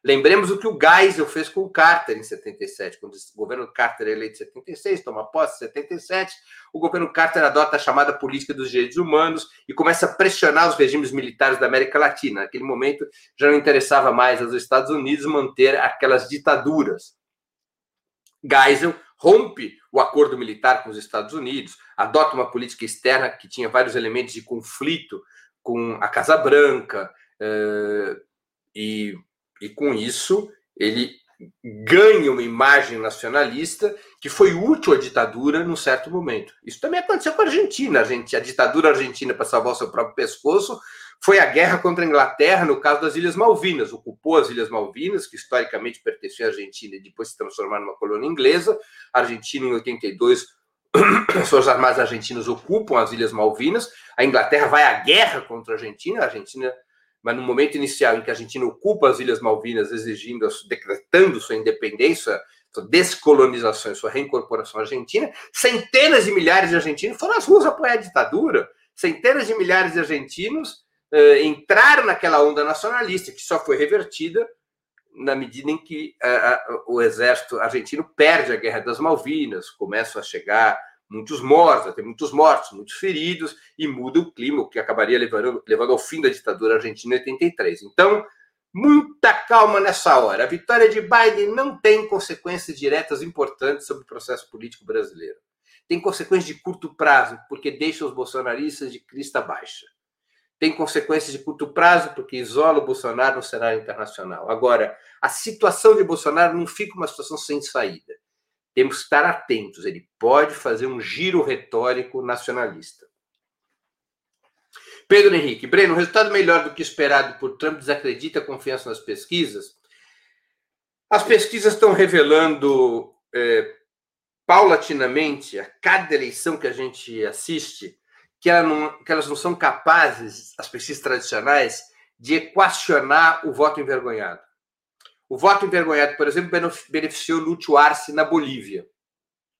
Lembremos o que o Geisel fez com o Carter em 77, quando o governo Carter é eleito em 76, toma posse em 77, o governo Carter adota a chamada política dos direitos humanos e começa a pressionar os regimes militares da América Latina. Naquele momento já não interessava mais aos Estados Unidos manter aquelas ditaduras. Geisel rompe o acordo militar com os Estados Unidos, adota uma política externa que tinha vários elementos de conflito com a Casa Branca, uh, e, e com isso ele ganha uma imagem nacionalista que foi útil à ditadura num certo momento. Isso também aconteceu com a Argentina. A, ditadura argentina, para salvar o seu próprio pescoço, foi a guerra contra a Inglaterra no caso das Ilhas Malvinas. Ocupou as Ilhas Malvinas, que historicamente pertenciam à Argentina e depois se transformaram numa colônia inglesa. A Argentina, em 82, as Forças Armadas Argentinas ocupam as Ilhas Malvinas. A Inglaterra vai à guerra contra a Argentina. A Argentina, mas no momento inicial em que a Argentina ocupa as Ilhas Malvinas, exigindo, decretando sua independência, sua descolonização e sua reincorporação à Argentina, centenas de milhares de argentinos foram às ruas apoiar a ditadura. Centenas de milhares de argentinos uh, naquela onda nacionalista, que só foi revertida na medida em que uh, o exército argentino perde a Guerra das Malvinas, começam a chegar muitos mortos, tem muitos mortos, muitos feridos, e muda o clima, o que acabaria levando, levando ao fim da ditadura argentina em 83. Então, muita calma nessa hora. A vitória de Biden não tem consequências diretas importantes sobre o processo político brasileiro. Tem consequências de curto prazo, porque deixa os bolsonaristas de crista baixa tem consequências de curto prazo, porque isola o Bolsonaro no cenário internacional. Agora, a situação de Bolsonaro não fica uma situação sem saída. Temos que estar atentos. Ele pode fazer um giro retórico nacionalista. Pedro Henrique, Breno, um resultado melhor do que esperado por Trump desacredita a confiança nas pesquisas? As pesquisas estão revelando é, paulatinamente, a cada eleição que a gente assiste, que, ela não, que elas não são capazes, as pesquisas tradicionais, de equacionar o voto envergonhado. O voto envergonhado, por exemplo, beneficiou Lúcio Arce na Bolívia.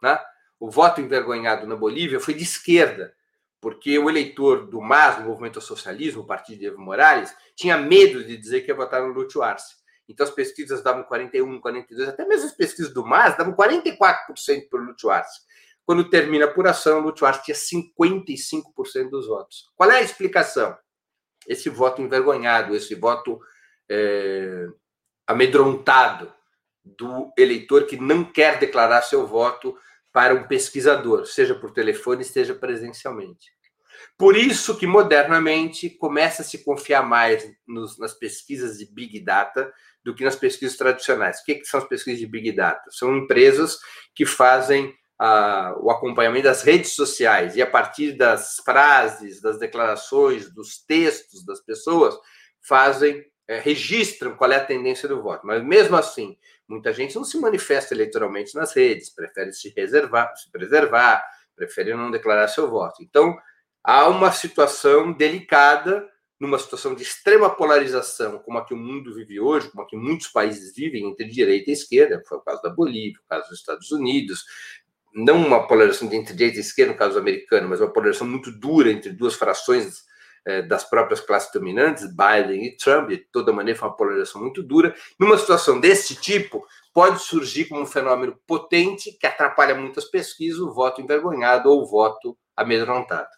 Né? O voto envergonhado na Bolívia foi de esquerda, porque o eleitor do MAS, do Movimento Socialismo, o partido de Evo Morales, tinha medo de dizer que ia votar no Lúcio Arce. Então as pesquisas davam 41, 42, até mesmo as pesquisas do MAS davam 44% para o Lúcio Arce. Quando termina a apuração, Lúcio Arce tinha 55% dos votos. Qual é a explicação? Esse voto envergonhado, esse voto é, amedrontado do eleitor que não quer declarar seu voto para um pesquisador, seja por telefone, seja presencialmente. Por isso que modernamente começa a se confiar mais nos, nas pesquisas de Big Data do que nas pesquisas tradicionais. O que, que são as pesquisas de Big Data? São empresas que fazem a, o acompanhamento das redes sociais e a partir das frases, das declarações, dos textos das pessoas, fazem, é, registram qual é a tendência do voto. Mas mesmo assim, muita gente não se manifesta eleitoralmente nas redes, prefere se reservar, se preservar, prefere não declarar seu voto. Então, há uma situação delicada numa situação de extrema polarização, como a que o mundo vive hoje, como a que muitos países vivem entre direita e esquerda, foi o caso da Bolívia, o caso dos Estados Unidos, não uma polarização entre direita e esquerda, no caso americano, mas uma polarização muito dura entre duas frações é, das próprias classes dominantes, Biden e Trump, de toda maneira foi uma polarização muito dura. Numa situação desse tipo, pode surgir como um fenômeno potente que atrapalha muitas pesquisas, o voto envergonhado ou o voto amedrontado.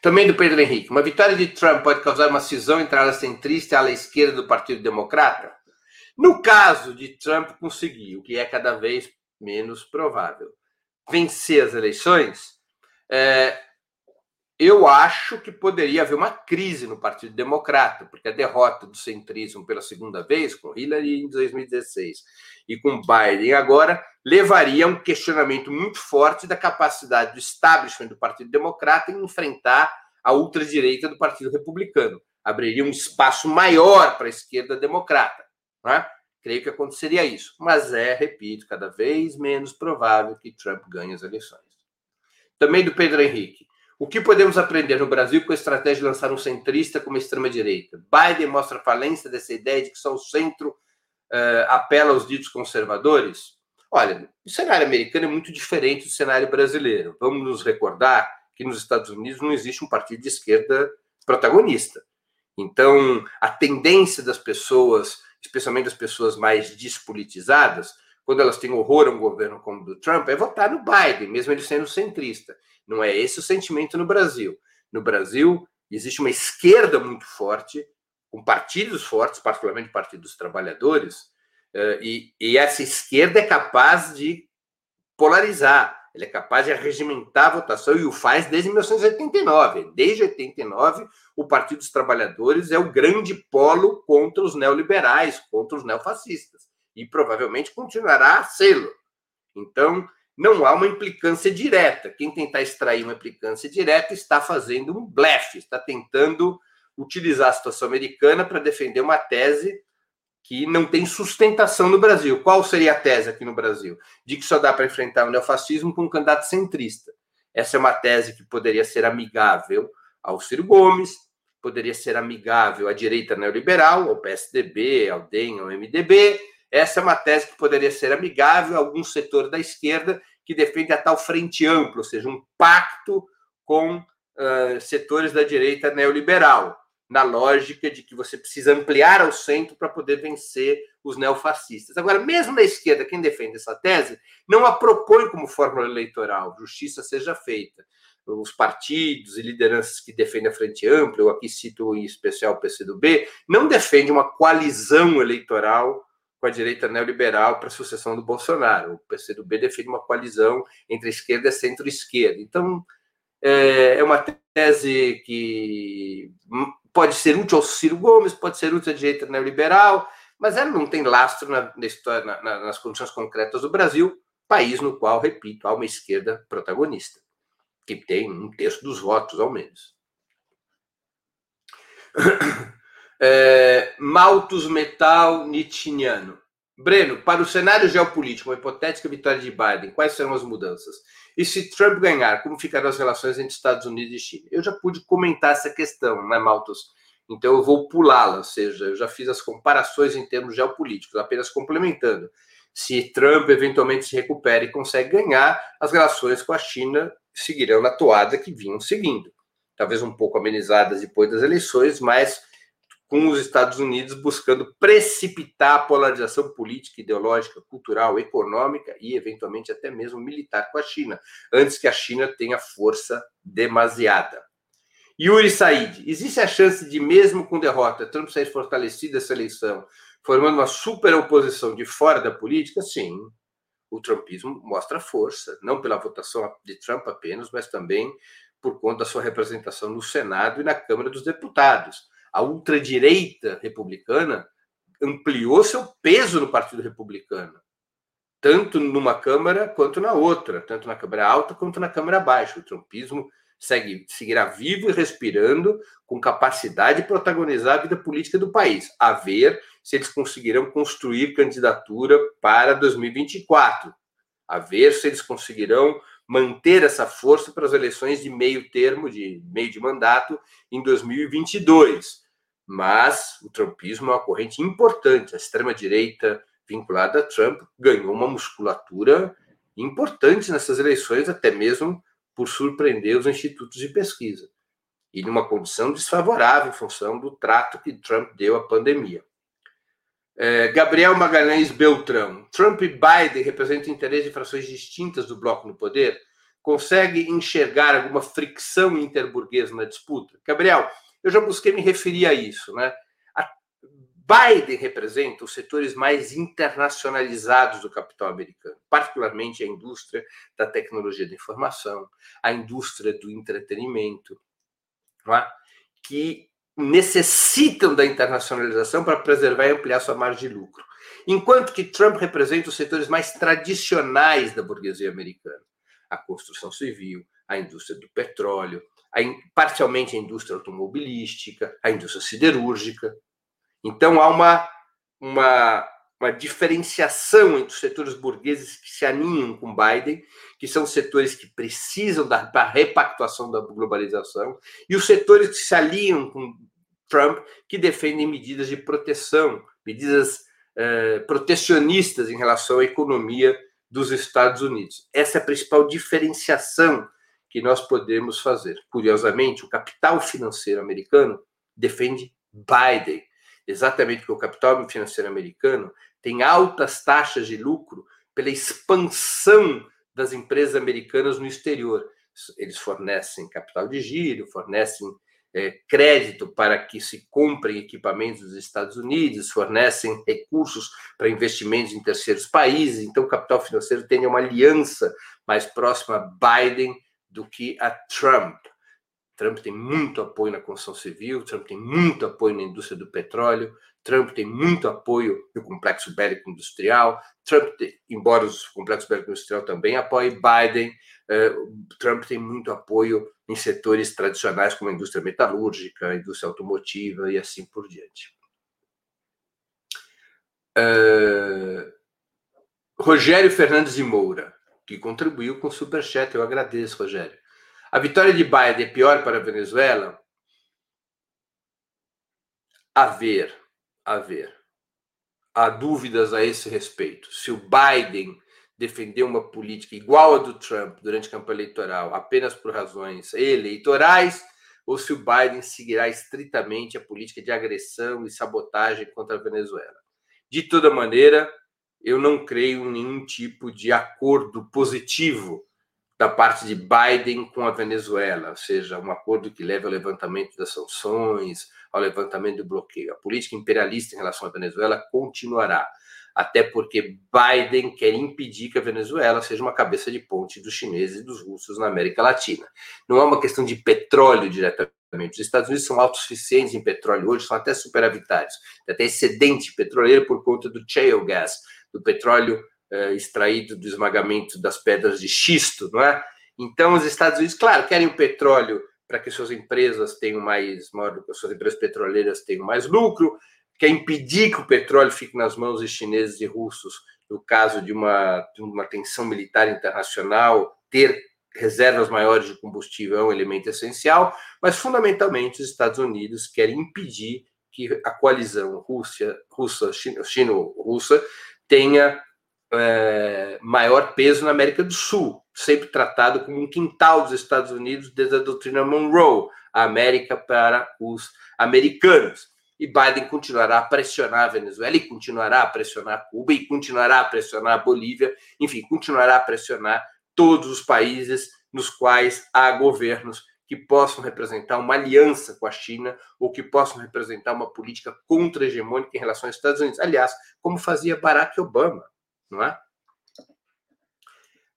Também do Pedro Henrique. Uma vitória de Trump pode causar uma cisão entre a ala centrista e a ala esquerda do Partido Democrata? No caso de Trump conseguir, o que é cada vez menos provável, vencer as eleições, é, eu acho que poderia haver uma crise no Partido Democrata, porque a derrota do centrismo pela segunda vez, com Hillary em 2016 e com Biden agora, levaria a um questionamento muito forte da capacidade do establishment do Partido Democrata em enfrentar a ultradireita do Partido Republicano. Abriria um espaço maior para a esquerda democrata. Né? Creio que aconteceria isso. Mas é, repito, cada vez menos provável que Trump ganhe as eleições. Também do Pedro Henrique. O que podemos aprender no Brasil com a estratégia de lançar um centrista como extrema-direita? Biden mostra a falência dessa ideia de que só o centro uh, apela aos ditos conservadores? Olha, o cenário americano é muito diferente do cenário brasileiro. Vamos nos recordar que nos Estados Unidos não existe um partido de esquerda protagonista. Então, a tendência das pessoas, especialmente das pessoas mais despolitizadas, quando elas têm horror a um governo como o do Trump, é votar no Biden, mesmo ele sendo centrista. Não é esse o sentimento no Brasil. No Brasil, existe uma esquerda muito forte, com partidos fortes, particularmente o Partido dos Trabalhadores, eh, e essa esquerda é capaz de polarizar, ele é capaz de arregimentar a votação e o faz desde 1989. Desde 89, o Partido dos Trabalhadores é o grande polo contra os neoliberais, contra os neofascistas. E provavelmente continuará a sê-lo. Então, não há uma implicância direta. Quem tentar extrair uma implicância direta está fazendo um blefe, está tentando utilizar a situação americana para defender uma tese que não tem sustentação no Brasil. Qual seria a tese aqui no Brasil? De que só dá para enfrentar o neofascismo com um candidato centrista. Essa é uma tese que poderia ser amigável ao Ciro Gomes, poderia ser amigável à direita neoliberal, ao PSDB, ao DEM, ao MDB. Essa é uma tese que poderia ser amigável a algum setor da esquerda que defende a tal frente ampla, ou seja, um pacto com uh, setores da direita neoliberal na lógica de que você precisa ampliar ao centro para poder vencer os neofascistas. Agora, mesmo na esquerda, quem defende essa tese não a propõe como fórmula eleitoral, justiça seja feita. Os partidos e lideranças que defendem a Frente Ampla, eu aqui cito em especial o PCdoB, não defendem uma coalizão eleitoral com a direita neoliberal para a sucessão do Bolsonaro. O PCdoB defende uma coalizão entre esquerda e centro-esquerda. Então, é, é uma tese que pode ser útil ao Ciro Gomes, pode ser útil à direita neoliberal, mas ela não tem lastro na, na história, na, nas condições concretas do Brasil, país no qual, repito, há uma esquerda protagonista, que tem um terço dos votos, ao menos. É, Malthus Metal Nietzscheano. Breno, para o cenário geopolítico, uma hipotética vitória de Biden, quais serão as mudanças? E se Trump ganhar, como ficarão as relações entre Estados Unidos e China? Eu já pude comentar essa questão, né, Maltos? Então eu vou pulá-la, ou seja, eu já fiz as comparações em termos geopolíticos, apenas complementando. Se Trump eventualmente se recupera e consegue ganhar, as relações com a China seguirão na toada que vinham seguindo. Talvez um pouco amenizadas depois das eleições, mas com os Estados Unidos buscando precipitar a polarização política, ideológica, cultural, econômica e, eventualmente, até mesmo militar com a China, antes que a China tenha força demasiada. Yuri Said, existe a chance de, mesmo com derrota, Trump sair fortalecido dessa eleição, formando uma super oposição de fora da política? Sim. O trumpismo mostra força, não pela votação de Trump apenas, mas também por conta da sua representação no Senado e na Câmara dos Deputados a ultradireita republicana ampliou seu peso no Partido Republicano, tanto numa Câmara quanto na outra, tanto na Câmara Alta quanto na Câmara Baixa. O trumpismo segue, seguirá vivo e respirando, com capacidade de protagonizar a vida política do país. A ver se eles conseguirão construir candidatura para 2024. A ver se eles conseguirão manter essa força para as eleições de meio termo, de meio de mandato, em 2022. Mas o trumpismo é uma corrente importante. A extrema-direita vinculada a Trump ganhou uma musculatura importantes nessas eleições, até mesmo por surpreender os institutos de pesquisa, e numa condição desfavorável em função do trato que Trump deu à pandemia. É, Gabriel Magalhães Beltrão. Trump e Biden representam interesses de frações distintas do bloco no poder? Consegue enxergar alguma fricção interburguesa na disputa? Gabriel, eu já busquei me referir a isso. Né? A Biden representa os setores mais internacionalizados do capital americano, particularmente a indústria da tecnologia da informação, a indústria do entretenimento, é? que necessitam da internacionalização para preservar e ampliar sua margem de lucro. Enquanto que Trump representa os setores mais tradicionais da burguesia americana, a construção civil, a indústria do petróleo, a, parcialmente a indústria automobilística, a indústria siderúrgica. Então há uma, uma, uma diferenciação entre os setores burgueses que se aninham com Biden, que são setores que precisam da, da repactuação da globalização, e os setores que se alinham com Trump, que defendem medidas de proteção, medidas eh, protecionistas em relação à economia dos Estados Unidos. Essa é a principal diferenciação que nós podemos fazer. Curiosamente, o capital financeiro americano defende Biden, exatamente porque o capital financeiro americano tem altas taxas de lucro pela expansão das empresas americanas no exterior. Eles fornecem capital de giro, fornecem é, crédito para que se comprem equipamentos dos Estados Unidos, fornecem recursos para investimentos em terceiros países. Então, o capital financeiro tem uma aliança mais próxima a Biden do que a Trump. Trump tem muito apoio na construção civil, Trump tem muito apoio na indústria do petróleo, Trump tem muito apoio no complexo bélico industrial, Trump, tem, embora o complexo bélico industrial também apoie Biden, uh, Trump tem muito apoio em setores tradicionais como a indústria metalúrgica, a indústria automotiva e assim por diante. Uh, Rogério Fernandes de Moura, que contribuiu com o Superchat, eu agradeço, Rogério. A vitória de Biden é pior para a Venezuela? A ver, a ver. Há dúvidas a esse respeito. Se o Biden defender uma política igual a do Trump durante a campanha eleitoral apenas por razões eleitorais, ou se o Biden seguirá estritamente a política de agressão e sabotagem contra a Venezuela. De toda maneira, eu não creio em nenhum tipo de acordo positivo da parte de Biden com a Venezuela, ou seja, um acordo que leve ao levantamento das sanções, ao levantamento do bloqueio. A política imperialista em relação à Venezuela continuará até porque Biden quer impedir que a Venezuela seja uma cabeça de ponte dos chineses e dos russos na América Latina. Não é uma questão de petróleo diretamente. Os Estados Unidos são autossuficientes em petróleo hoje, são até superavitários, até excedente petroleiro por conta do shale gas, do petróleo eh, extraído do esmagamento das pedras de xisto, não é? Então, os Estados Unidos, claro, querem o petróleo para que suas empresas tenham mais, suas empresas petroleiras tenham mais lucro, quer impedir que o petróleo fique nas mãos de chineses e russos, no caso de uma, de uma tensão militar internacional, ter reservas maiores de combustível é um elemento essencial, mas fundamentalmente os Estados Unidos querem impedir que a coalizão Rússia, russa, chino-russa tenha é, maior peso na América do Sul, sempre tratado como um quintal dos Estados Unidos desde a doutrina Monroe, a América para os americanos. E Biden continuará a pressionar a Venezuela e continuará a pressionar Cuba e continuará a pressionar a Bolívia, enfim, continuará a pressionar todos os países nos quais há governos que possam representar uma aliança com a China ou que possam representar uma política contra-hegemônica em relação aos Estados Unidos. Aliás, como fazia Barack Obama, não é?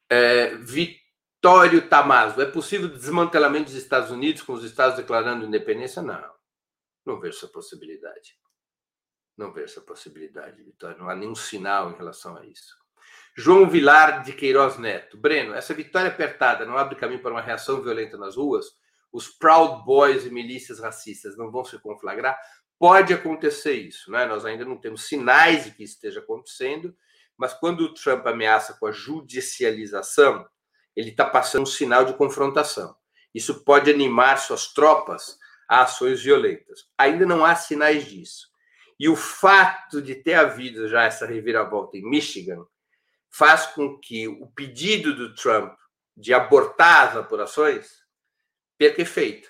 é Vitório Tamazo, é possível desmantelamento dos Estados Unidos com os Estados declarando independência? Não. Não vejo essa possibilidade. Não vejo essa possibilidade, Vitória. Não há nenhum sinal em relação a isso. João Vilar de Queiroz Neto. Breno, essa vitória apertada não abre caminho para uma reação violenta nas ruas? Os Proud Boys e milícias racistas não vão se conflagrar? Pode acontecer isso, né? Nós ainda não temos sinais de que isso esteja acontecendo, mas quando o Trump ameaça com a judicialização, ele está passando um sinal de confrontação. Isso pode animar suas tropas a ações violentas. Ainda não há sinais disso. E o fato de ter havido já essa reviravolta em Michigan faz com que o pedido do Trump de abortar as apurações perca efeito.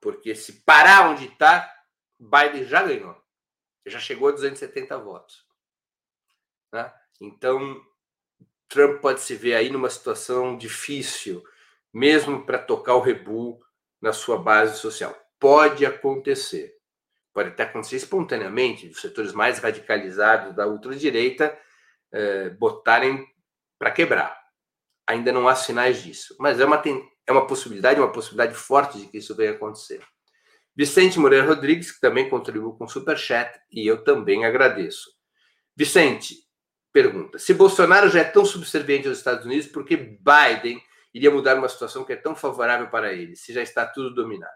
Porque se parar onde está, Biden já ganhou. Já chegou a 270 votos. Né? Então, Trump pode se ver aí numa situação difícil, mesmo para tocar o rebu na sua base social. Pode acontecer. Pode até acontecer espontaneamente, os setores mais radicalizados da ultradireita eh, botarem para quebrar. Ainda não há sinais disso, mas é uma, é uma possibilidade, uma possibilidade forte de que isso venha acontecer. Vicente Moreira Rodrigues, que também contribuiu com o Superchat, e eu também agradeço. Vicente, pergunta: se Bolsonaro já é tão subserviente aos Estados Unidos, por que Biden iria mudar uma situação que é tão favorável para ele, se já está tudo dominado?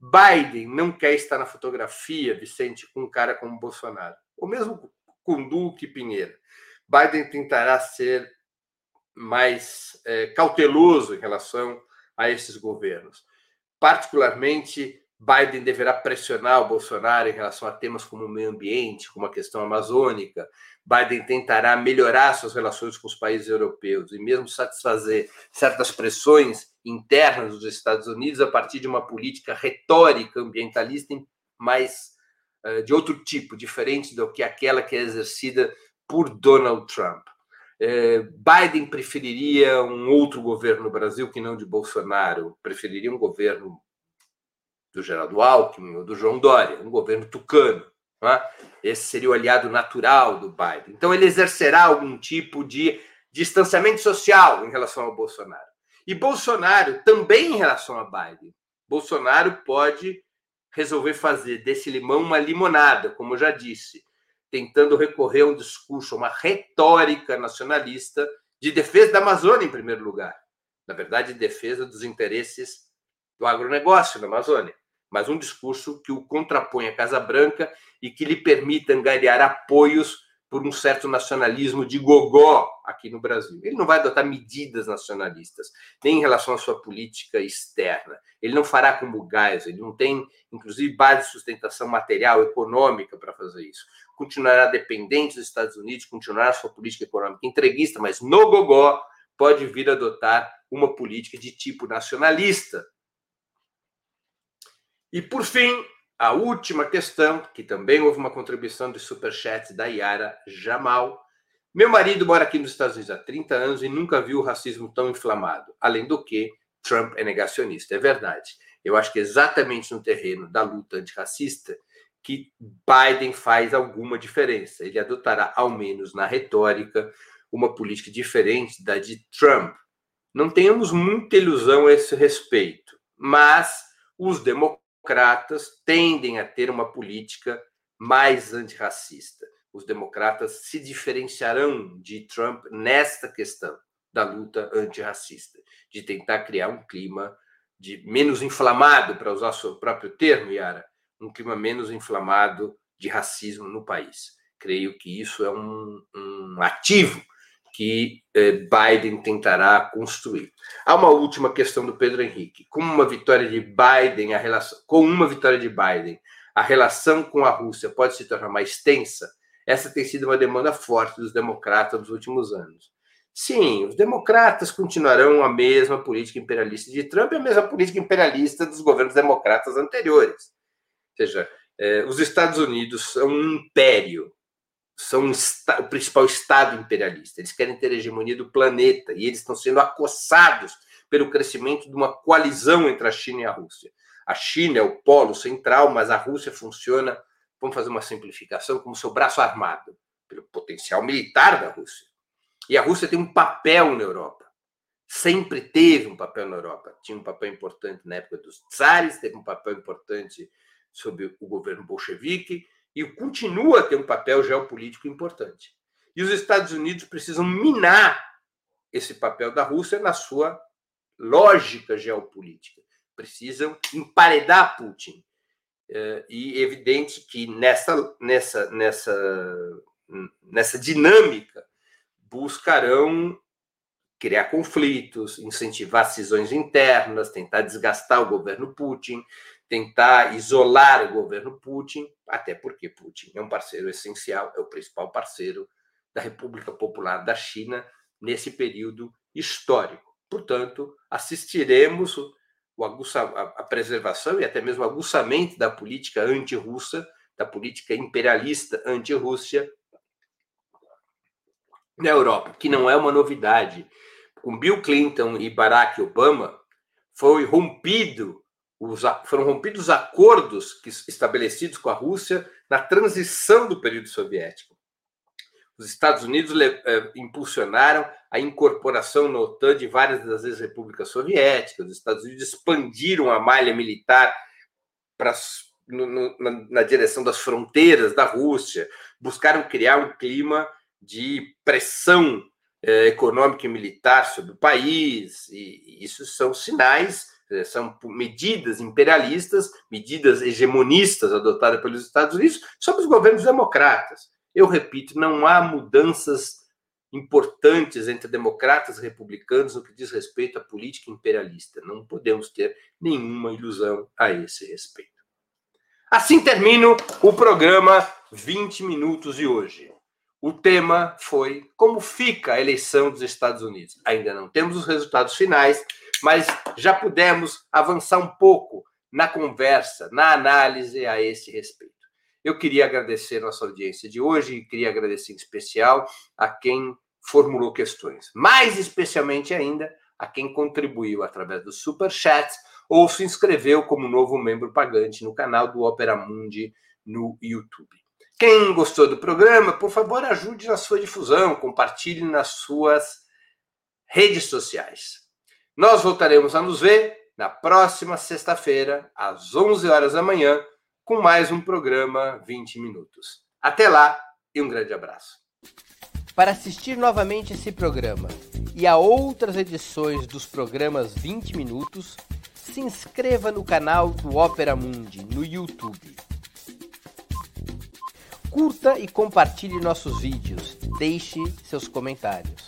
Biden não quer estar na fotografia, Vicente, com um cara como Bolsonaro, ou mesmo com Duque Pinheiro. Biden tentará ser mais é, cauteloso em relação a esses governos. Particularmente, Biden deverá pressionar o Bolsonaro em relação a temas como o meio ambiente, como a questão amazônica. Biden tentará melhorar suas relações com os países europeus e mesmo satisfazer certas pressões internas dos Estados Unidos a partir de uma política retórica ambientalista mais uh, de outro tipo, diferente do que aquela que é exercida por Donald Trump. Uh, Biden preferiria um outro governo no Brasil que não de Bolsonaro, preferiria um governo do Geraldo Alckmin ou do João Dória, um governo tucano. É? Esse seria o aliado natural do Biden. Então, ele exercerá algum tipo de distanciamento social em relação ao Bolsonaro. E Bolsonaro também em relação a Biden. Bolsonaro pode resolver fazer desse limão uma limonada, como eu já disse, tentando recorrer a um discurso, uma retórica nacionalista de defesa da Amazônia, em primeiro lugar. Na verdade, defesa dos interesses do agronegócio na Amazônia mas um discurso que o contrapõe à Casa Branca e que lhe permita angariar apoios por um certo nacionalismo de gogó aqui no Brasil. Ele não vai adotar medidas nacionalistas, nem em relação à sua política externa. Ele não fará como Geisel, ele não tem, inclusive, base de sustentação material, econômica para fazer isso. Continuará dependente dos Estados Unidos, continuará sua política econômica entreguista, mas no gogó pode vir a adotar uma política de tipo nacionalista, e, por fim, a última questão, que também houve uma contribuição de superchat da Yara Jamal. Meu marido mora aqui nos Estados Unidos há 30 anos e nunca viu o racismo tão inflamado. Além do que, Trump é negacionista. É verdade. Eu acho que é exatamente no terreno da luta antirracista que Biden faz alguma diferença. Ele adotará, ao menos na retórica, uma política diferente da de Trump. Não tenhamos muita ilusão a esse respeito, mas os democratas democratas tendem a ter uma política mais antirracista. Os democratas se diferenciarão de Trump nesta questão da luta antirracista, de tentar criar um clima de menos inflamado, para usar seu próprio termo, Yara, um clima menos inflamado de racismo no país. Creio que isso é um, um ativo que eh, Biden tentará construir. Há uma última questão do Pedro Henrique. Com uma vitória de Biden, a relação, com uma vitória de Biden, a relação com a Rússia pode se tornar mais tensa? Essa tem sido uma demanda forte dos democratas nos últimos anos. Sim, os democratas continuarão a mesma política imperialista de Trump e a mesma política imperialista dos governos democratas anteriores. Ou seja, eh, os Estados Unidos são um império são o principal Estado imperialista. Eles querem ter a hegemonia do planeta e eles estão sendo acossados pelo crescimento de uma coalizão entre a China e a Rússia. A China é o polo central, mas a Rússia funciona, vamos fazer uma simplificação, como seu braço armado, pelo potencial militar da Rússia. E a Rússia tem um papel na Europa. Sempre teve um papel na Europa. Tinha um papel importante na época dos tsares, teve um papel importante sob o governo bolchevique, e continua a ter um papel geopolítico importante. E os Estados Unidos precisam minar esse papel da Rússia na sua lógica geopolítica. Precisam emparedar Putin. É, e é evidente que nessa, nessa, nessa, nessa dinâmica buscarão criar conflitos, incentivar cisões internas, tentar desgastar o governo Putin, tentar isolar o governo Putin, até porque Putin é um parceiro essencial, é o principal parceiro da República Popular da China nesse período histórico. Portanto, assistiremos aguça, a, preservação e até mesmo o aguçamento da política anti-russa, da política imperialista anti-Rússia na Europa, que não é uma novidade. Com Bill Clinton e Barack Obama, foi rompido os, foram rompidos os acordos que, estabelecidos com a Rússia na transição do período soviético. Os Estados Unidos eh, impulsionaram a incorporação na OTAN de várias das ex-repúblicas soviéticas. Os Estados Unidos expandiram a malha militar para, no, no, na, na direção das fronteiras da Rússia, buscaram criar um clima de pressão eh, econômica e militar sobre o país, e, e isso são sinais são medidas imperialistas, medidas hegemonistas adotadas pelos Estados Unidos sobre os governos democratas. Eu repito, não há mudanças importantes entre democratas e republicanos no que diz respeito à política imperialista. Não podemos ter nenhuma ilusão a esse respeito. Assim termino o programa 20 minutos de hoje. O tema foi como fica a eleição dos Estados Unidos. Ainda não temos os resultados finais, mas já pudemos avançar um pouco na conversa, na análise a esse respeito. Eu queria agradecer a nossa audiência de hoje e queria agradecer em especial a quem formulou questões, mais especialmente ainda a quem contribuiu através do super chat ou se inscreveu como novo membro pagante no canal do Opera Mundi no YouTube. Quem gostou do programa, por favor, ajude na sua difusão, compartilhe nas suas redes sociais. Nós voltaremos a nos ver na próxima sexta-feira, às 11 horas da manhã, com mais um programa 20 minutos. Até lá e um grande abraço. Para assistir novamente esse programa e a outras edições dos programas 20 minutos, se inscreva no canal do Opera Mundi no YouTube. Curta e compartilhe nossos vídeos. Deixe seus comentários.